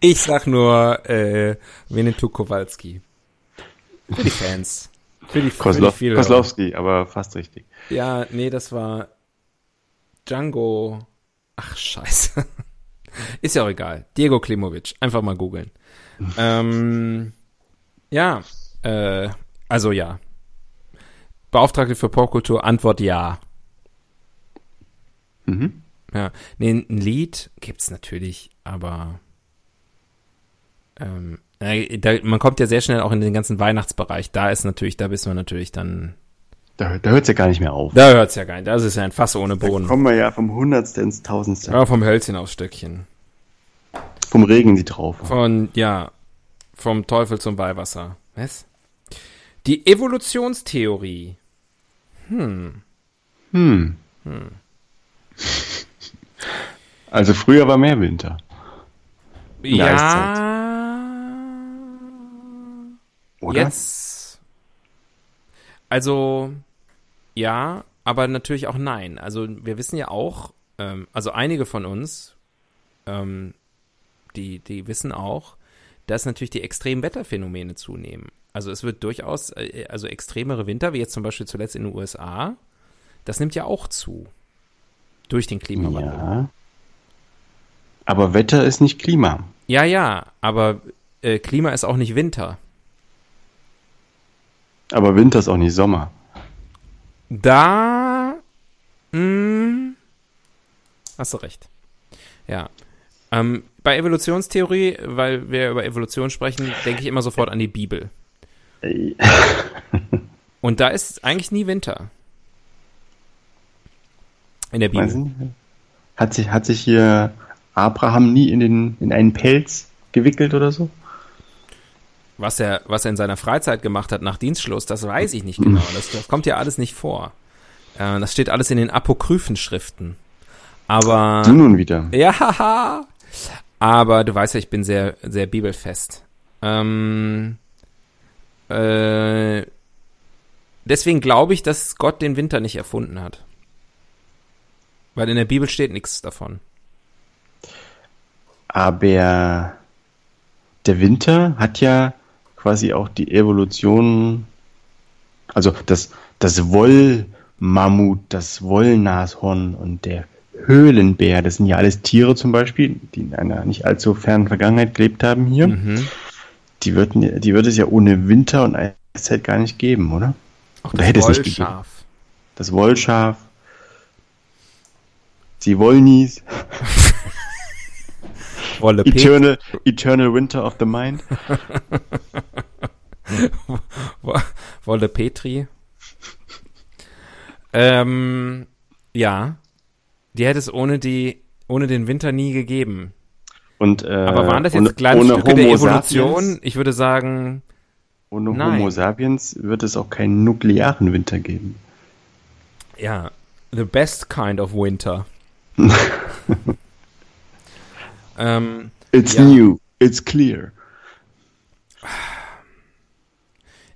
Ich sag nur äh, Winnetou Kowalski. Für die Fans. Für die, für die. Koslowski, aber fast richtig. Ja, nee, das war Django. Ach, scheiße. Ist ja auch egal. Diego Klimovic. Einfach mal googeln. ähm, ja, äh, also ja. Beauftragte für Popkultur, Antwort ja. Mhm. Ja, nee, ein Lied gibt's natürlich, aber ähm, äh, da, man kommt ja sehr schnell auch in den ganzen Weihnachtsbereich. Da ist natürlich, da bist man natürlich dann, Da, da hört es ja gar nicht mehr auf. da hört's ja gar nicht. Das ist ja ein Fass ohne Da Boden. kommen wir ja vom Hundertste ins Tausendste. Ja, vom Hölzchen aufs Stöckchen. Vom Regen in die Traufe. Von, ja, vom Teufel zum Weihwasser. Was? Die Evolutionstheorie. Hm. Also früher war mehr Winter. In Ja. Oder? Jetzt. Also, ja, aber natürlich auch nein. Also, wir wissen ja auch, ähm, also einige von uns, ähm, die, die wissen auch, dass natürlich die extremen Wetterphänomene zunehmen. Also, es wird durchaus, äh, also extremere Winter, wie jetzt zum Beispiel zuletzt in den USA, das nimmt ja auch zu. Durch den Klimawandel. Ja. Aber Wetter ist nicht Klima. Ja, ja, aber äh, Klima ist auch nicht Winter. Aber Winter ist auch nicht Sommer. Da mh, hast du recht. Ja. Ähm, bei Evolutionstheorie, weil wir über Evolution sprechen, denke ich immer sofort an die Bibel. Und da ist eigentlich nie Winter. In der Bibel. Hat sich, hat sich hier Abraham nie in, den, in einen Pelz gewickelt oder so? Was er, was er in seiner Freizeit gemacht hat nach Dienstschluss, das weiß ich nicht genau. Das, das kommt ja alles nicht vor. Äh, das steht alles in den Apokryphenschriften. Aber. Du nun wieder. Ja, haha. Aber du weißt ja, ich bin sehr, sehr bibelfest. Ähm, äh, deswegen glaube ich, dass Gott den Winter nicht erfunden hat. Weil in der Bibel steht nichts davon. Aber der Winter hat ja quasi auch die Evolution, also das, das Wollmammut, das Wollnashorn und der Höhlenbär, das sind ja alles Tiere zum Beispiel, die in einer nicht allzu fernen Vergangenheit gelebt haben hier. Mhm. Die, würden, die würde es ja ohne Winter und Eiszeit gar nicht geben, oder? Auch Oder hätte es nicht gegeben. Wollschaf. Das Wollschaf, die Wollnies, Wolle Eternal, Eternal Winter of the Mind. Wo- Wolle Petri. ähm, ja. Die hätte es ohne die, ohne den Winter nie gegeben. Und, äh, Aber waren das jetzt ohne- kleine ohne der Evolution? Sapiens, Ich würde sagen, ohne Nein. Homo sapiens wird es auch keinen nuklearen Winter geben. ja, the best kind of winter. ähm, It's Ja. new, it's clear.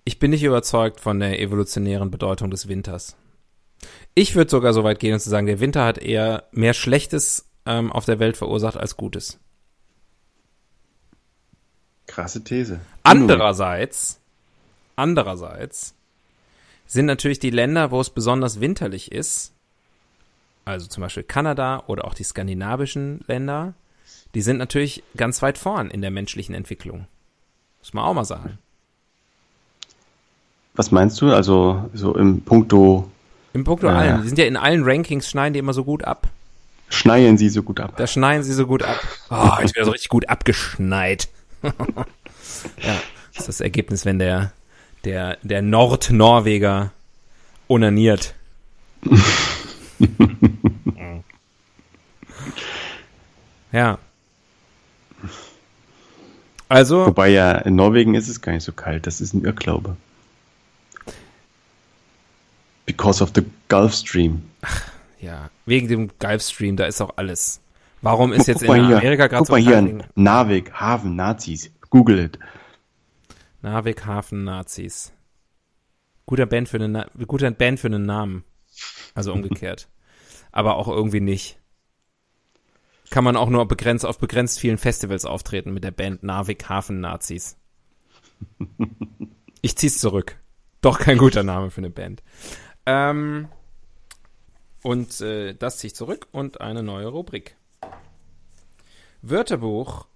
ich bin nicht überzeugt von der evolutionären Bedeutung des Winters. Ich würde sogar so weit gehen und zu sagen, der Winter hat eher mehr Schlechtes ähm, auf der Welt verursacht als Gutes. Krasse These. Andererseits, andererseits sind natürlich die Länder, wo es besonders winterlich ist, also zum Beispiel Kanada oder auch die skandinavischen Länder, die sind natürlich ganz weit vorn in der menschlichen Entwicklung. Muss man auch mal sagen. Was meinst du? Also so im Punkto Im Punkt Ja. allen. Die sind ja in allen Rankings, schneiden die immer so gut ab. schneien sie so gut ab. Da schneiden sie so gut ab. Oh, jetzt wieder so richtig gut abgeschneit. ja, das ist das Ergebnis, wenn der, der, der Nordnorweger onaniert. ja. Also, Wobei ja in Norwegen ist es gar nicht so kalt. Das ist ein Irrglaube. Because of the Gulf Stream. ja, wegen dem Gulfstream, da ist auch alles. Warum ist jetzt Guck in hier, Amerika gerade guck so mal hier. Narvik, Hafen, Nazis. Google it. Narvik Hafen Nazis. Guter Band für eine Na guter Band für einen Namen. Also umgekehrt. Aber auch irgendwie nicht. Kann man auch nur begrenzt auf begrenzt vielen Festivals auftreten mit der Band Narvik Hafen Nazis. Ich zieh's zurück. Doch kein guter Name für eine Band. Ähm, und äh, das ziehe ich zurück und eine neue Rubrik. Wörterbuch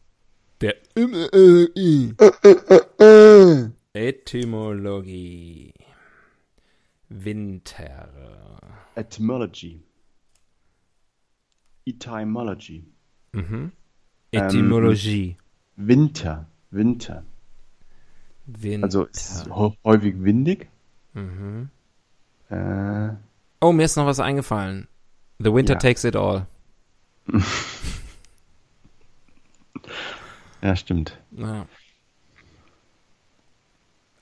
der Etymologie. Winter. Etymology. Etymology. Mhm. Etymologie. Winter. Winter. Winter. Also es ist hä- häufig windig. mhm. Äh, Oh, mir ist noch was eingefallen. The Winter Ja. takes it all. ja, stimmt. Ja.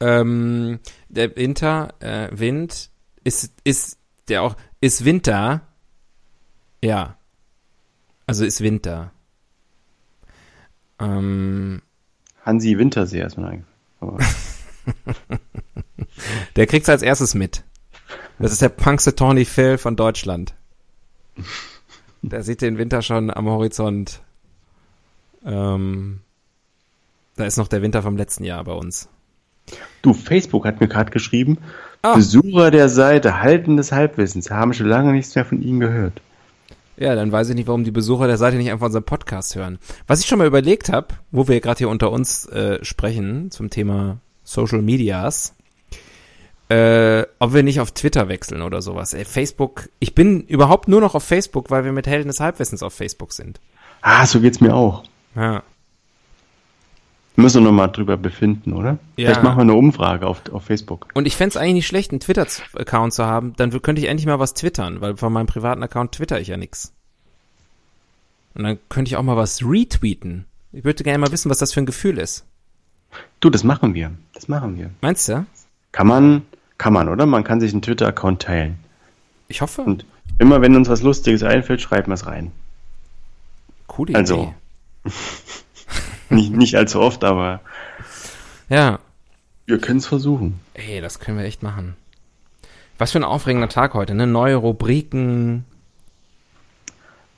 Ähm, der Winter, äh, Wind, ist, ist der auch, ist Winter? Ja. Also ist Winter. Ähm, Hansi Wintersee mir eingefallen. Der kriegt's als erstes mit. Das ist der Punxsutawney Phil von Deutschland. Der sieht den Winter schon am Horizont. Ähm, da ist noch der Winter vom letzten Jahr bei uns. Du, Facebook hat mir gerade geschrieben, Ah. Besucher der Seite Halten des Halbwissens haben schon lange nichts mehr von Ihnen gehört. Ja, dann weiß ich nicht, warum die Besucher der Seite nicht einfach unseren Podcast hören. Was ich schon mal überlegt habe, wo wir gerade hier unter uns äh, sprechen zum Thema Social Medias, äh, ob wir nicht auf Twitter wechseln oder sowas. Ey, Facebook, ich bin überhaupt nur noch auf Facebook, weil wir mit Helden des Halbwissens auf Facebook sind. Ah, so geht's mir auch. Ja. Wir müssen noch mal drüber befinden, oder? Ja. Vielleicht machen wir eine Umfrage auf, auf Facebook. Und ich fänd's eigentlich nicht schlecht, einen Twitter-Account zu haben, dann könnte ich endlich mal was twittern, weil von meinem privaten Account twitter ich ja nix. Und dann könnte ich auch mal was retweeten. Ich würde gerne mal wissen, was das für ein Gefühl ist. Du, das machen wir. Das machen wir. Meinst du? Kann man, kann man, oder? Man kann sich einen Twitter-Account teilen. Ich hoffe. Und immer wenn uns was Lustiges einfällt, schreiben wir es rein. Coole Also. Nicht, nicht allzu oft, aber Ja. wir können es versuchen. Ey, das können wir echt machen. Was für ein aufregender Tag heute, ne? Neue Rubriken.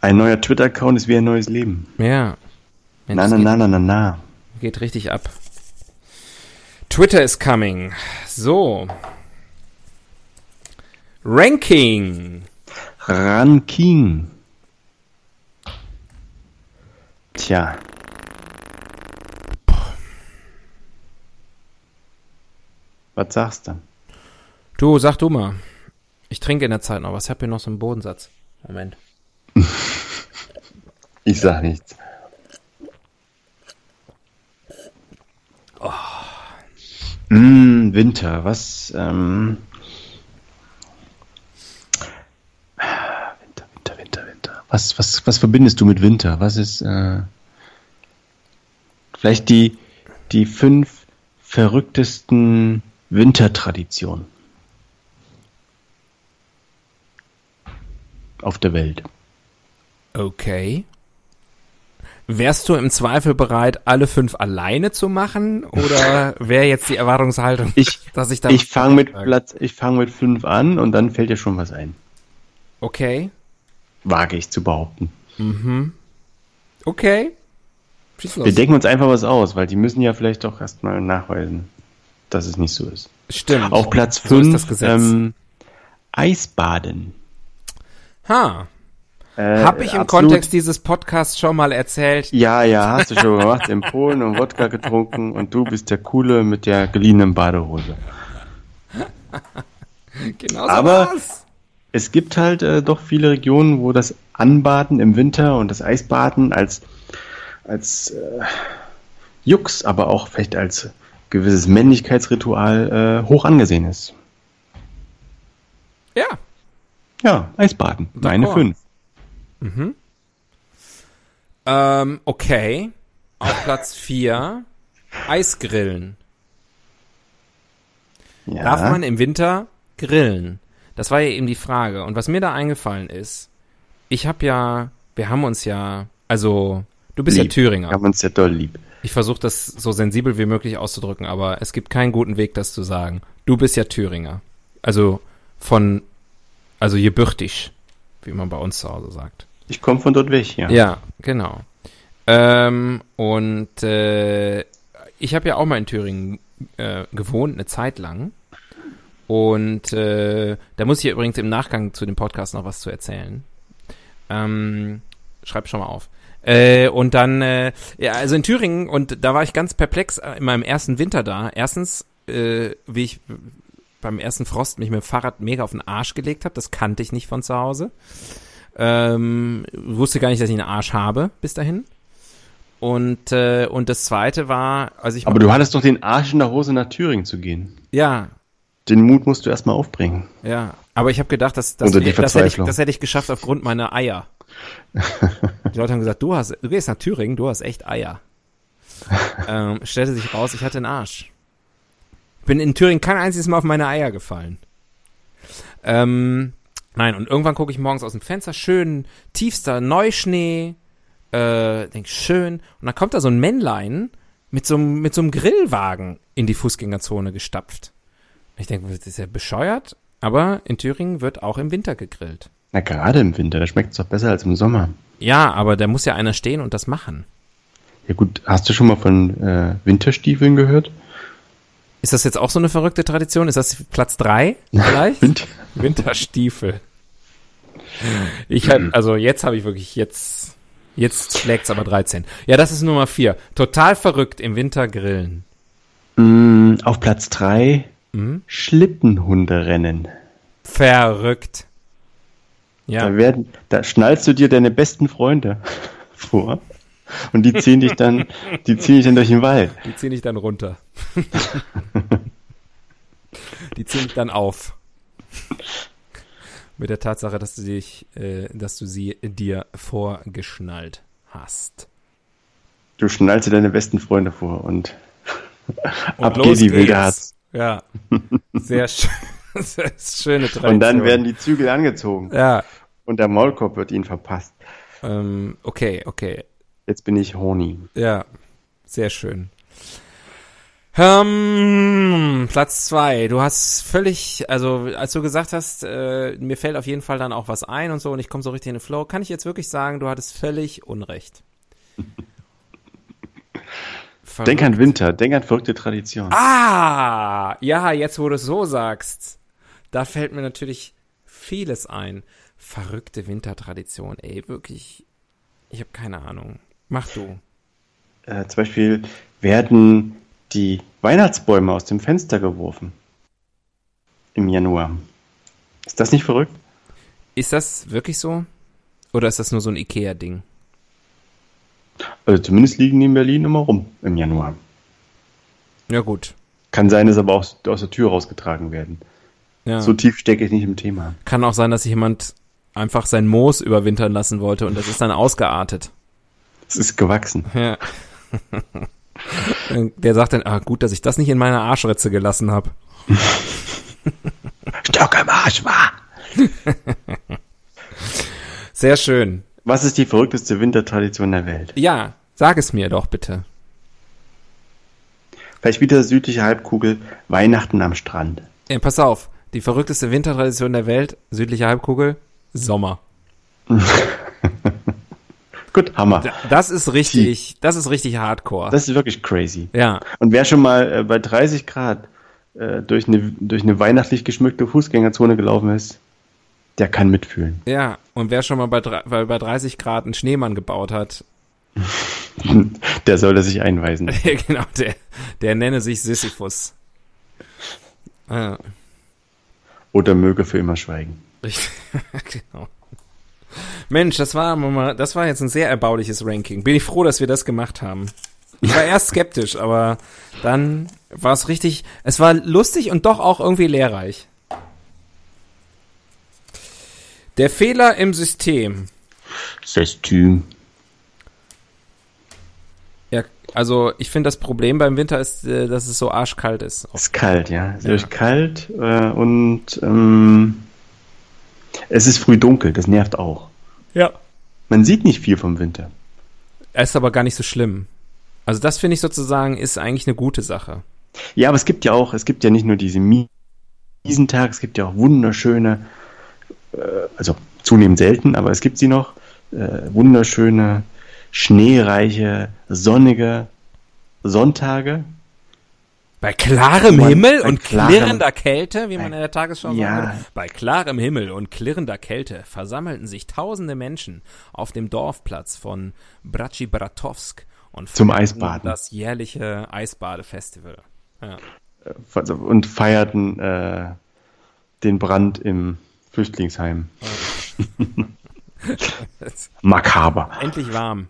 Ein neuer Twitter-Account ist wie ein neues Leben. Ja. Mensch, Na, na, geht, na, na, na, na. geht richtig ab. Twitter is coming. So. Ranking. Ranking. Tja. Was sagst du? Du, sag du mal. Ich trinke in der Zeit noch was. Ich hab hier noch so einen Bodensatz. Moment. Ich sag nichts. Mm, Winter, was? Ähm, Winter, Winter, Winter, Winter. Was, was, was verbindest du mit Winter? Was ist äh, vielleicht die, die fünf verrücktesten Wintertraditionen auf der Welt? Okay. Wärst du im Zweifel bereit, alle fünf alleine zu machen? Oder wäre jetzt die Erwartungshaltung, Ich, dass ich da. ich fange mit? Platz, ich fange mit fünf an und dann fällt dir schon was ein. Okay. Wage ich zu behaupten. Okay. Schieß los. Wir denken uns einfach was aus, weil die müssen ja vielleicht doch erstmal nachweisen, dass es nicht so ist. Stimmt. Auf Platz So ist 5 das Gesetz. ähm, Eisbaden. ha. Äh, Hab ich im absolut- Kontext dieses Podcasts schon mal erzählt. Ja, ja, hast du schon gemacht, in Polen und Wodka getrunken und du bist der Coole mit der geliehenen Badehose. Genau Aber- war's. Es gibt halt äh, doch viele Regionen, wo das Anbaden im Winter und das Eisbaden als, als äh, Jux, aber auch vielleicht als gewisses Männlichkeitsritual äh, hoch angesehen ist. Ja. Ja, Eisbaden. Meine fünf. Ähm, okay. Auf Platz 4 Eisgrillen. Ja. Darf man im Winter grillen? Das war ja eben die Frage. Und was mir da eingefallen ist, ich habe ja, wir haben uns ja, also, du bist lieb. ja Thüringer. Wir haben uns ja doll lieb. Ich versuche das so sensibel wie möglich auszudrücken, aber es gibt keinen guten Weg, das zu sagen. Du bist ja Thüringer. Also von, also gebürtig, wie man bei uns zu Hause sagt. Ich komme von dort weg, ja. Ja, genau. Ähm, und äh, ich habe ja auch mal in Thüringen äh, gewohnt, eine Zeit lang. Und äh, da muss ich übrigens im Nachgang zu dem Podcast noch was zu erzählen. Ähm, schreib schon mal auf. Äh, und dann, äh, ja, also in Thüringen, und da war ich ganz perplex äh, in meinem ersten Winter da. Erstens, äh, wie ich beim ersten Frost mich mit dem Fahrrad mega auf den Arsch gelegt habe. Das kannte ich nicht von zu Hause. Ähm, wusste gar nicht, dass ich einen Arsch habe bis dahin. Und, äh, und das zweite war, also ich. Aber du hattest doch den Arsch in der Hose nach Thüringen zu gehen. Ja. Den Mut musst du erstmal aufbringen. Ja. Aber ich habe gedacht, dass, dass die das, hätte ich, das hätte ich geschafft aufgrund meiner Eier. Die Leute haben gesagt, du hast, du gehst nach Thüringen, du hast echt Eier. ähm, stellte sich raus, ich hatte einen Arsch. Bin in Thüringen kein einziges Mal auf meine Eier gefallen. Ähm, nein, und irgendwann gucke ich morgens aus dem Fenster, schön tiefster Neuschnee, äh, denk schön, und dann kommt da so ein Männlein mit so, mit so einem Grillwagen in die Fußgängerzone gestapft. Ich denke, das ist ja bescheuert, aber in Thüringen wird auch im Winter gegrillt. Na, gerade im Winter, da schmeckt es doch besser als im Sommer. Ja, aber da muss ja einer stehen und das machen. Ja gut, hast du schon mal von äh, Winterstiefeln gehört? Ist das jetzt auch so eine verrückte Tradition? Ist das Platz drei vielleicht? Winter Winterstiefel. Ich hab, also jetzt habe ich wirklich, jetzt, jetzt schlägt's aber 13. Ja, das ist Nummer vier. Total verrückt im Winter grillen. Mm, auf Platz 3 Mhm. Schlittenhunderennen. Verrückt. Ja, Da werden, da schnallst du dir deine besten Freunde vor und die ziehen dich dann, die ziehen dich dann durch den Wald. die zieh ich dann runter. die zieh ich dann auf. Mit der Tatsache, dass du dich, äh, dass du sie dir vorgeschnallt hast. Du schnallst dir deine besten Freunde vor und, Und ab geht die wilde. Hatz. Ja, sehr, schön, sehr schöne Tradition. Und dann werden die Zügel angezogen Ja, und der Maulkorb wird ihnen verpasst. ähm, okay, okay. Jetzt bin ich Horny. Ja, sehr schön. Ähm, Platz zwei. Du hast völlig, also als du gesagt hast, äh, mir fällt auf jeden Fall dann auch was ein und so und ich komme so richtig in den Flow, kann ich jetzt wirklich sagen, du hattest völlig Unrecht. Denk an Winter, denk an verrückte Tradition. Ah, ja, jetzt wo du es so sagst, da fällt mir natürlich vieles ein. Verrückte Wintertradition, ey, wirklich. Ich habe keine Ahnung. Mach du. Äh, zum Beispiel werden die Weihnachtsbäume aus dem Fenster geworfen. Im Januar. Ist das nicht verrückt? Ist das wirklich so? Oder ist das nur so ein Ikea-Ding? Also zumindest liegen die in Berlin immer rum im Januar. Ja, gut. Kann sein, dass aber auch aus der Tür rausgetragen werden. Ja. So tief stecke ich nicht im Thema. Kann auch sein, dass sich jemand einfach sein Moos überwintern lassen wollte und das ist dann ausgeartet. Es ist gewachsen. Ja. Der sagt dann, ah, gut, dass ich das nicht in meiner Arschritze gelassen habe. Stock im Arsch, war! Sehr schön. Was ist die verrückteste Wintertradition der Welt? Ja, sag es mir doch bitte. Vielleicht wieder südliche Halbkugel, Weihnachten am Strand. Ja, pass auf, die verrückteste Wintertradition der Welt, südliche Halbkugel, Sommer. Gut, Hammer. Da- Das ist richtig, das ist richtig hardcore. Das ist wirklich crazy. ja, Und wer schon mal äh, bei 30 Grad äh, durch, eine, durch eine weihnachtlich geschmückte Fußgängerzone gelaufen ist, der kann mitfühlen. ja. Und wer schon mal bei, bei, bei 30 Grad einen Schneemann gebaut hat, der sollte sich einweisen. genau, der, der nenne sich Sisyphus. Ah, Oder möge für immer schweigen. richtig, genau. Mensch, das war mal, das war jetzt ein sehr erbauliches Ranking. Bin ich froh, dass wir das gemacht haben. Ich war erst skeptisch, aber dann war es richtig, es war lustig und doch auch irgendwie lehrreich. Der Fehler im System. System. Ja, also ich finde das Problem beim Winter ist, äh, dass es so arschkalt ist. Ist kalt, ja. Es ist kalt äh, und ähm, es ist früh dunkel, das nervt auch. Ja. Man sieht nicht viel vom Winter. Er ist aber gar nicht so schlimm. Also das finde ich sozusagen ist eigentlich eine gute Sache. Ja, aber es gibt ja auch, es gibt ja nicht nur diese miesen Tage, es gibt ja auch wunderschöne, also zunehmend selten, aber es gibt sie noch, äh, wunderschöne, schneereiche, sonnige Sonntage. Bei klarem Man- Himmel bei und klarem- klirrender Kälte, wie man Bei- in der Tagesschau Ja. würde, bei klarem Himmel und klirrender Kälte versammelten sich tausende Menschen auf dem Dorfplatz von Bratschi-Bratovsk und Zum Eisbaden. das jährliche Eisbadefestival. Ja. Also, und feierten äh, den Brand im Flüchtlingsheim. Makaber. Endlich warm.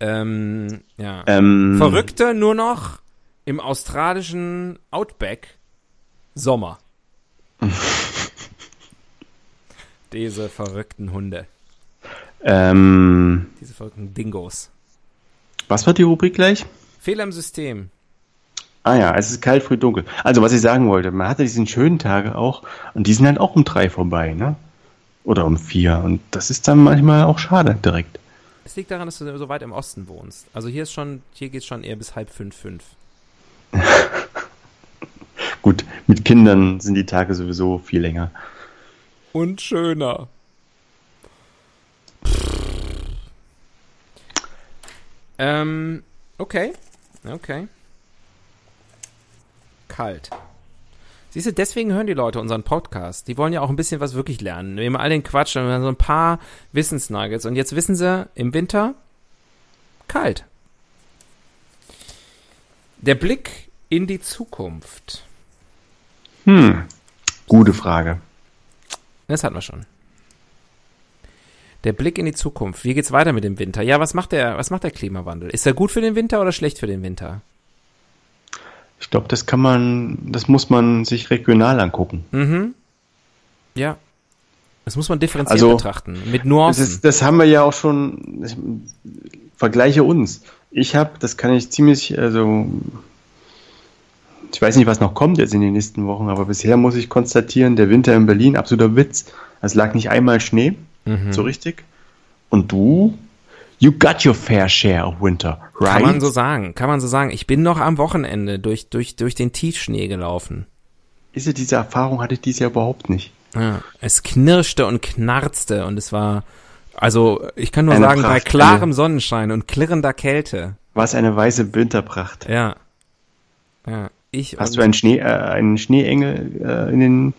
Ähm, ja. Ähm, Verrückte nur noch im australischen Outback Sommer. Diese verrückten Hunde, Ähm, diese verrückten Dingos. was war die Rubrik gleich? Fehler im System. Ah ja, es ist kalt, früh, dunkel. Also was ich sagen wollte, man hatte diesen schönen Tage auch und die sind halt auch um drei vorbei, ne? Oder um vier und das ist dann manchmal auch schade direkt. Es liegt daran, dass du so weit im Osten wohnst. Also hier ist schon, hier geht's schon eher bis halb fünf, fünf. Gut, mit Kindern sind die Tage sowieso viel länger. Und schöner. Ähm, okay. Okay. Kalt. Siehst du, deswegen hören die Leute unseren Podcast. Die wollen ja auch ein bisschen was wirklich lernen. Wir haben all den Quatsch und wir haben so ein paar Wissensnuggets. Und jetzt wissen sie, im Winter kalt. Der Blick in die Zukunft. Hm, gute Frage. Das hatten wir schon. Der Blick in die Zukunft. Wie geht's weiter mit dem Winter? Ja, was macht der, was macht der Klimawandel? Ist er gut für den Winter oder schlecht für den Winter? Ich glaube, das kann man, das muss man sich regional angucken. Mhm. Ja. Das muss man differenziert Also, betrachten. Mit Das, Nuancen. ist, das haben wir ja auch schon. Ich, vergleiche uns. Ich habe, das kann ich ziemlich, also ich weiß nicht, was noch kommt jetzt in den nächsten Wochen, aber bisher muss ich konstatieren, der Winter in Berlin, absoluter Witz. Es lag nicht einmal Schnee, Mhm. so richtig. Und du, you got your fair share of winter, right? Kann man so sagen. Kann man so sagen. Ich bin noch am Wochenende durch, durch, durch den Tiefschnee gelaufen. Ist ja diese Erfahrung hatte ich dieses Jahr überhaupt nicht. Ja. Es knirschte und knarzte und es war, also, ich kann nur Eine sagen, bei Pracht, klarem eine- Sonnenschein und klirrender Kälte. Was eine weiße Winterpracht. Ja. Ja. Ich Hast und- du einen Schnee, äh, einen Schneeengel äh, in den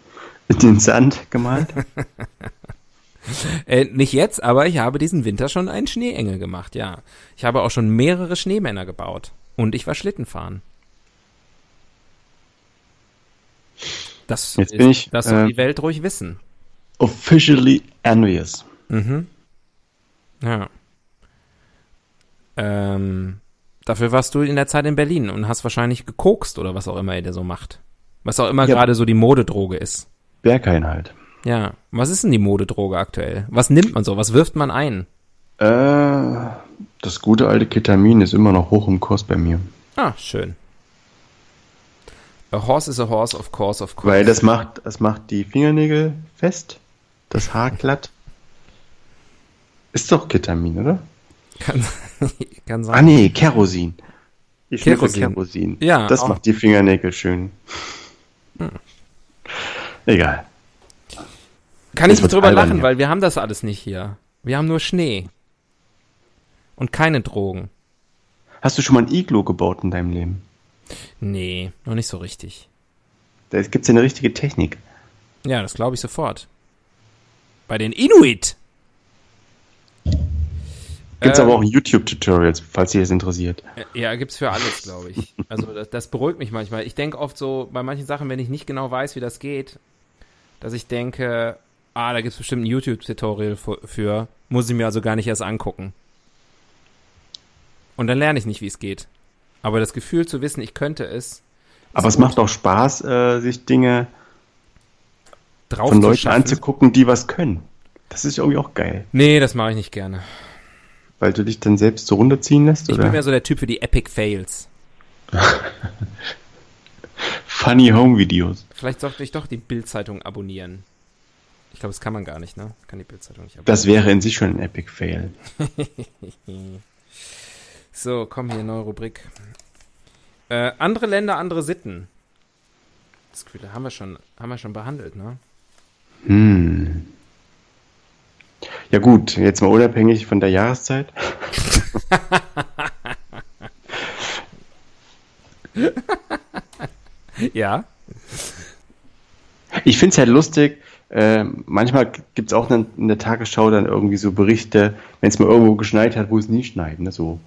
in den Sand gemalt? Äh, nicht jetzt, aber ich habe diesen Winter schon einen Schneeengel gemacht, ja. Ich habe auch schon mehrere Schneemänner gebaut. Und ich war Schlittenfahren. Das, Jetzt ist, bin ich, das soll äh, die Welt ruhig wissen. Officially envious. Mhm. Ja. Ähm, dafür warst du in der Zeit in Berlin und hast wahrscheinlich gekokst oder was auch immer ihr da so macht. Was auch immer Ja. gerade so die Modedroge ist. Berghain halt. Ja. Was ist denn die Modedroge aktuell? Was nimmt man so? Was wirft man ein? Äh, das gute alte Ketamin ist immer noch hoch im Kurs bei mir. Ah, schön. A horse is a horse, of course, of course. Weil das macht, das macht die Fingernägel fest, das Haar glatt. Ist doch Ketamin, oder? kann, kann sein. Ah nee, Kerosin. Ich Kerosin. Kerosin. Ja, Das auch. macht die Fingernägel schön. Egal. Kann das ich drüber lachen, hier. weil wir haben das alles nicht hier. Wir haben nur Schnee. Und keine Drogen. Hast du schon mal ein Iglo gebaut in deinem Leben? Nee, noch nicht so richtig. Da gibt's ja eine richtige Technik. Ja, das glaube ich sofort. Bei den Inuit. Gibt's Ähm, aber auch YouTube-Tutorials, falls dich das interessiert. Äh, Ja, gibt's für alles, glaube ich. Also das, das beruhigt mich manchmal. Ich denke oft so bei manchen Sachen, wenn ich nicht genau weiß, wie das geht, dass ich denke, ah, da gibt's bestimmt ein YouTube-Tutorial für, muss ich mir also gar nicht erst angucken. Und dann lerne ich nicht, wie es geht. Aber das Gefühl zu wissen, ich könnte es, Aber es macht auch Spaß, äh, sich Dinge drauf von Leuten schaffen. anzugucken, die was können. Das ist irgendwie auch geil. Nee, das mache ich nicht gerne. Weil du dich dann selbst so runterziehen lässt, Ich oder? bin mehr so der Typ für die Epic Fails. Funny Home Videos. Vielleicht sollte ich doch die Bild-Zeitung abonnieren. Ich glaube, das kann man gar nicht, ne? Kann die Bild-Zeitung nicht abonnieren. Das wäre in sich schon ein Epic Fail. So, komm hier, neue Rubrik. Äh, andere Länder, andere Sitten. Das haben wir schon, haben wir schon behandelt, ne? Hm. Ja gut, jetzt mal unabhängig von der Jahreszeit. ja. Ich finde es halt lustig, äh, manchmal gibt es auch in, in der Tagesschau dann irgendwie so Berichte, wenn es mal irgendwo geschneit hat, wo es nie schneit, ne? so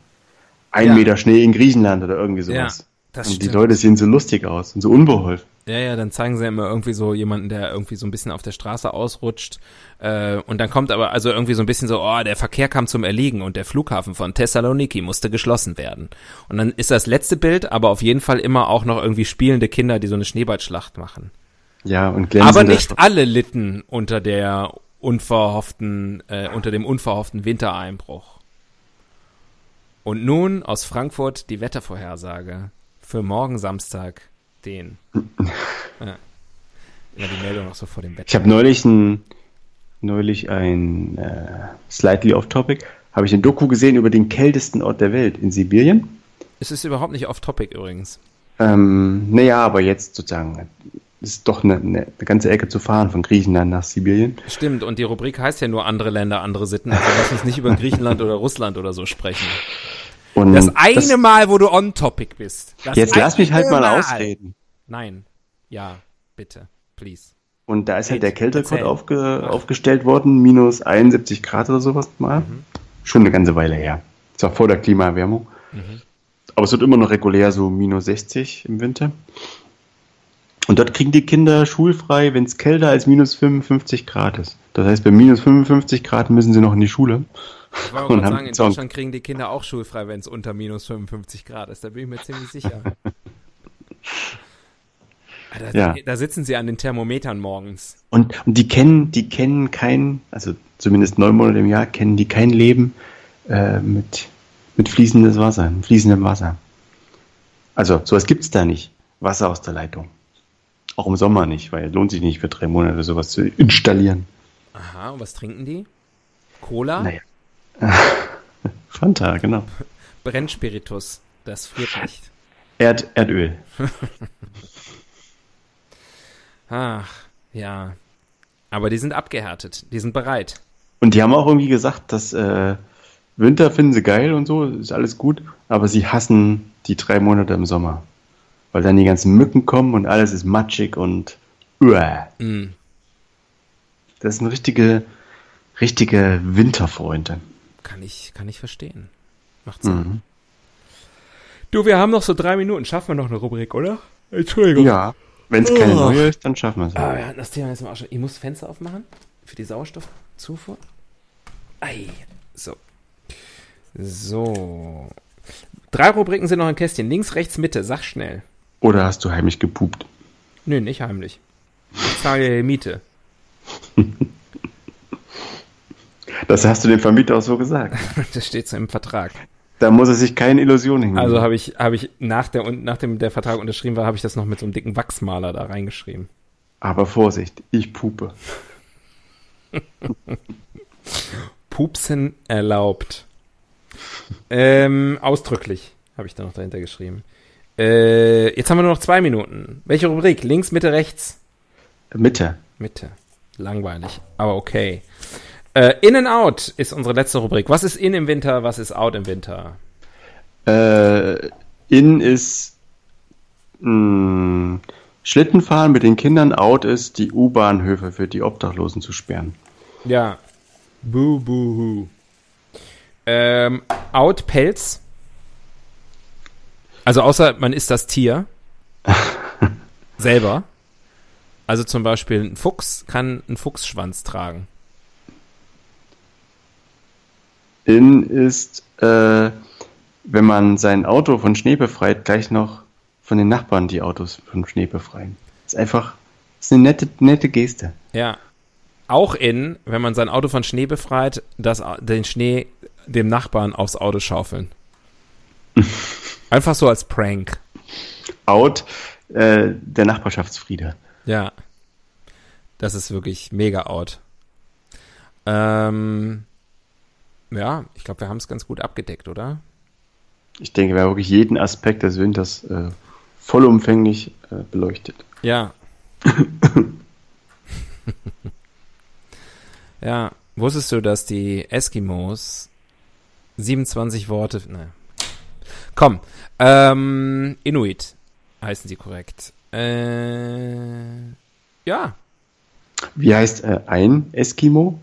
ein Ja. Meter Schnee in Griechenland oder irgendwie sowas. Ja, das und die stimmt. Leute sehen so lustig aus und so unbeholfen. Ja, ja, dann zeigen sie immer irgendwie so jemanden, der irgendwie so ein bisschen auf der Straße ausrutscht. Äh, und dann kommt aber also irgendwie so ein bisschen so, oh, der Verkehr kam zum Erliegen und der Flughafen von Thessaloniki musste geschlossen werden. Und dann ist das letzte Bild, aber auf jeden Fall immer auch noch irgendwie spielende Kinder, die so eine Schneeballschlacht machen. Ja, und glänzende Aber nicht alle litten unter der unverhofften, äh, unter dem unverhofften Wintereinbruch. Und nun aus Frankfurt die Wettervorhersage für morgen Samstag, den. ja. Immer die Meldung noch so vor dem Wetter. Ich habe neulich ein, neulich ein äh, slightly off topic, habe ich ein Doku gesehen über den kältesten Ort der Welt in Sibirien. Es ist überhaupt nicht off topic übrigens. Ähm, naja, aber jetzt sozusagen ist doch eine, eine, ganze Ecke zu fahren von Griechenland nach Sibirien. Stimmt, und die Rubrik heißt ja nur andere Länder, andere Sitten. Also lass uns nicht über Griechenland oder Russland oder so sprechen. Und Das eine Mal, wo du on topic bist. Das jetzt lass mich halt eine mal ausreden. Nein. Ja, bitte. Please. Und da ist halt der Erzähl. Kälterekord aufge, aufgestellt worden, minus 71 Grad oder sowas mal. Mhm. Schon eine ganze Weile her. Zwar vor der Klimaerwärmung. Mhm. Aber es wird immer noch regulär so minus 60 im Winter. Und dort kriegen die Kinder schulfrei, wenn es kälter als minus 55 Grad ist. Das heißt, bei minus 55 Grad müssen sie noch in die Schule. Ich wollte Und sagen, in Song. Deutschland kriegen die Kinder auch schulfrei, wenn es unter minus 55 Grad ist. Da bin ich mir ziemlich sicher. Alter, Ja. da, da sitzen sie an den Thermometern morgens. Und, und die kennen, die kennen kein, also zumindest neun Monate im Jahr, kennen die kein Leben äh, mit, mit fließendes Wasser, mit fließendem Wasser. Also sowas gibt's da nicht. Wasser aus der Leitung. Auch im Sommer nicht, weil es lohnt sich nicht für drei Monate sowas zu installieren. Aha, und was trinken die? Cola? Naja. Fanta, genau. Brennspiritus. Das friert nicht. Erd, Erdöl. Ach, ja. Aber die sind abgehärtet. Die sind bereit. Und die haben auch irgendwie gesagt, dass äh, Winter finden sie geil und so, ist alles gut, aber sie hassen die drei Monate im Sommer. Weil dann die ganzen Mücken kommen und alles ist matschig und uah. Mm. Das sind richtige, richtige Winterfreunde. Kann ich, kann ich verstehen. Macht Sinn. Mhm. Du, wir haben noch so drei Minuten. Schaffen wir noch eine Rubrik, oder? Entschuldigung. Ja, wenn es keine Oh. neue ist, dann schaffen wir es. Ah, wir hatten das Thema jetzt mal auch schon. Ich muss Fenster aufmachen für die Sauerstoffzufuhr. Ei. So. So. Drei Rubriken sind noch im Kästchen. Links, rechts, Mitte. Sag schnell. Oder hast du heimlich gepupt? Nö, nicht heimlich. Ich zahle Miete. Das hast du dem Vermieter auch so gesagt. Das steht so im Vertrag. Da muss er sich keine Illusion hingeben. Also habe ich, habe ich nach der nachdem der Vertrag unterschrieben war, habe ich das noch mit so einem dicken Wachsmaler da reingeschrieben. Aber Vorsicht, ich pupe. Pupsen erlaubt. Ähm, ausdrücklich habe ich da noch dahinter geschrieben. Äh, jetzt haben wir nur noch zwei Minuten. Welche Rubrik? Links, Mitte, rechts? Mitte. Mitte. Langweilig, aber okay. Äh, in and Out ist unsere letzte Rubrik. Was ist in im Winter, was ist out im Winter? Äh, in ist mh, Schlittenfahren mit den Kindern, out ist die U-Bahnhöfe für die Obdachlosen zu sperren. Ja. Boo, boo, hu. Ähm, out Pelz. Also außer man ist das Tier. selber. Also zum Beispiel ein Fuchs kann einen Fuchsschwanz tragen. In ist, äh, wenn man sein Auto von Schnee befreit, gleich noch von den Nachbarn die Autos von Schnee befreien. Ist einfach, ist eine nette, nette Geste. Ja. Auch in, wenn man sein Auto von Schnee befreit, das, den Schnee dem Nachbarn aufs Auto schaufeln. Einfach so als Prank. Out, äh, der Nachbarschaftsfriede. Ja. Das ist wirklich mega out. Ähm, ja, ich glaube, wir haben es ganz gut abgedeckt, oder? Ich denke, wir haben wirklich jeden Aspekt des Winters äh, vollumfänglich äh, beleuchtet. Ja. ja. Wusstest du, dass die Eskimos 27 Worte. Ne. Komm. Ähm, Inuit heißen sie korrekt. Äh, ja. Wie heißt äh, ein Eskimo?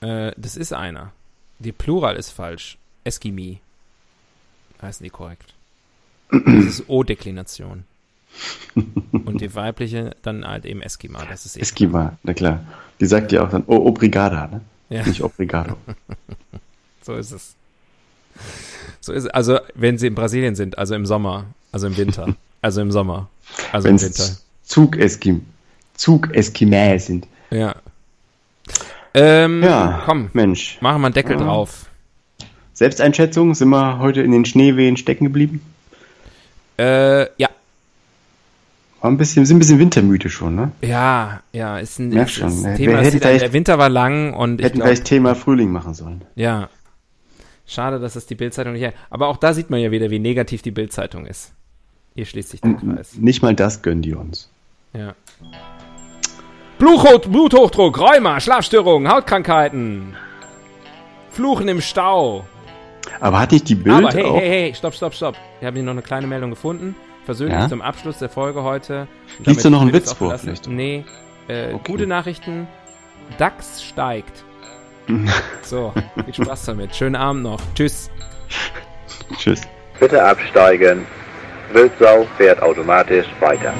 Äh, das ist einer. Die Plural ist falsch. Eskimi heißen die korrekt. Das ist O-Deklination. Und die weibliche dann halt eben Eskima. Das ist Eskima, na klar. Die sagt ja auch dann oh, Obrigada, ne? Ja. Nicht Obrigado. so ist es. So ist. Also, wenn sie in Brasilien sind, also im Sommer, also im Winter, also im Sommer, also Wenn's im Winter. Zug-Eskim, Zug-Eskimä sind. Ja. Ähm, Ja, komm, Mensch. machen wir einen Deckel Ja. drauf. Selbsteinschätzung, sind wir heute in den Schneewehen stecken geblieben? Äh, ja. War ein bisschen, sind ein bisschen wintermüde schon, ne? Ja, ja, ist ein, ist, schon, ist ne? ein Thema. Ist wieder, der Winter war lang und ich Hätten glaube, vielleicht Thema Frühling machen sollen. ja. Schade, dass es die Bildzeitung nicht. Aber auch da sieht man ja wieder, wie negativ die Bildzeitung ist. Hier schließt sich der Kreis. Nicht mal das gönnen die uns. Ja. Bluthochdruck, Bluthochdruck, Rheuma, Schlafstörungen, Hautkrankheiten, Fluchen im Stau. Aber hatte ich die Bild Aber hey, auch? hey, hey, stopp, stopp, stopp. Wir haben hier noch eine kleine Meldung gefunden. Versöhnlich Ja? zum Abschluss der Folge heute. Liest du noch einen Witz vor, vielleicht? Nee. Äh, Okay. Gute Nachrichten. DAX steigt. so, viel Spaß damit. Schönen Abend noch. Tschüss. Tschüss. Bitte absteigen. Wildsau fährt automatisch weiter.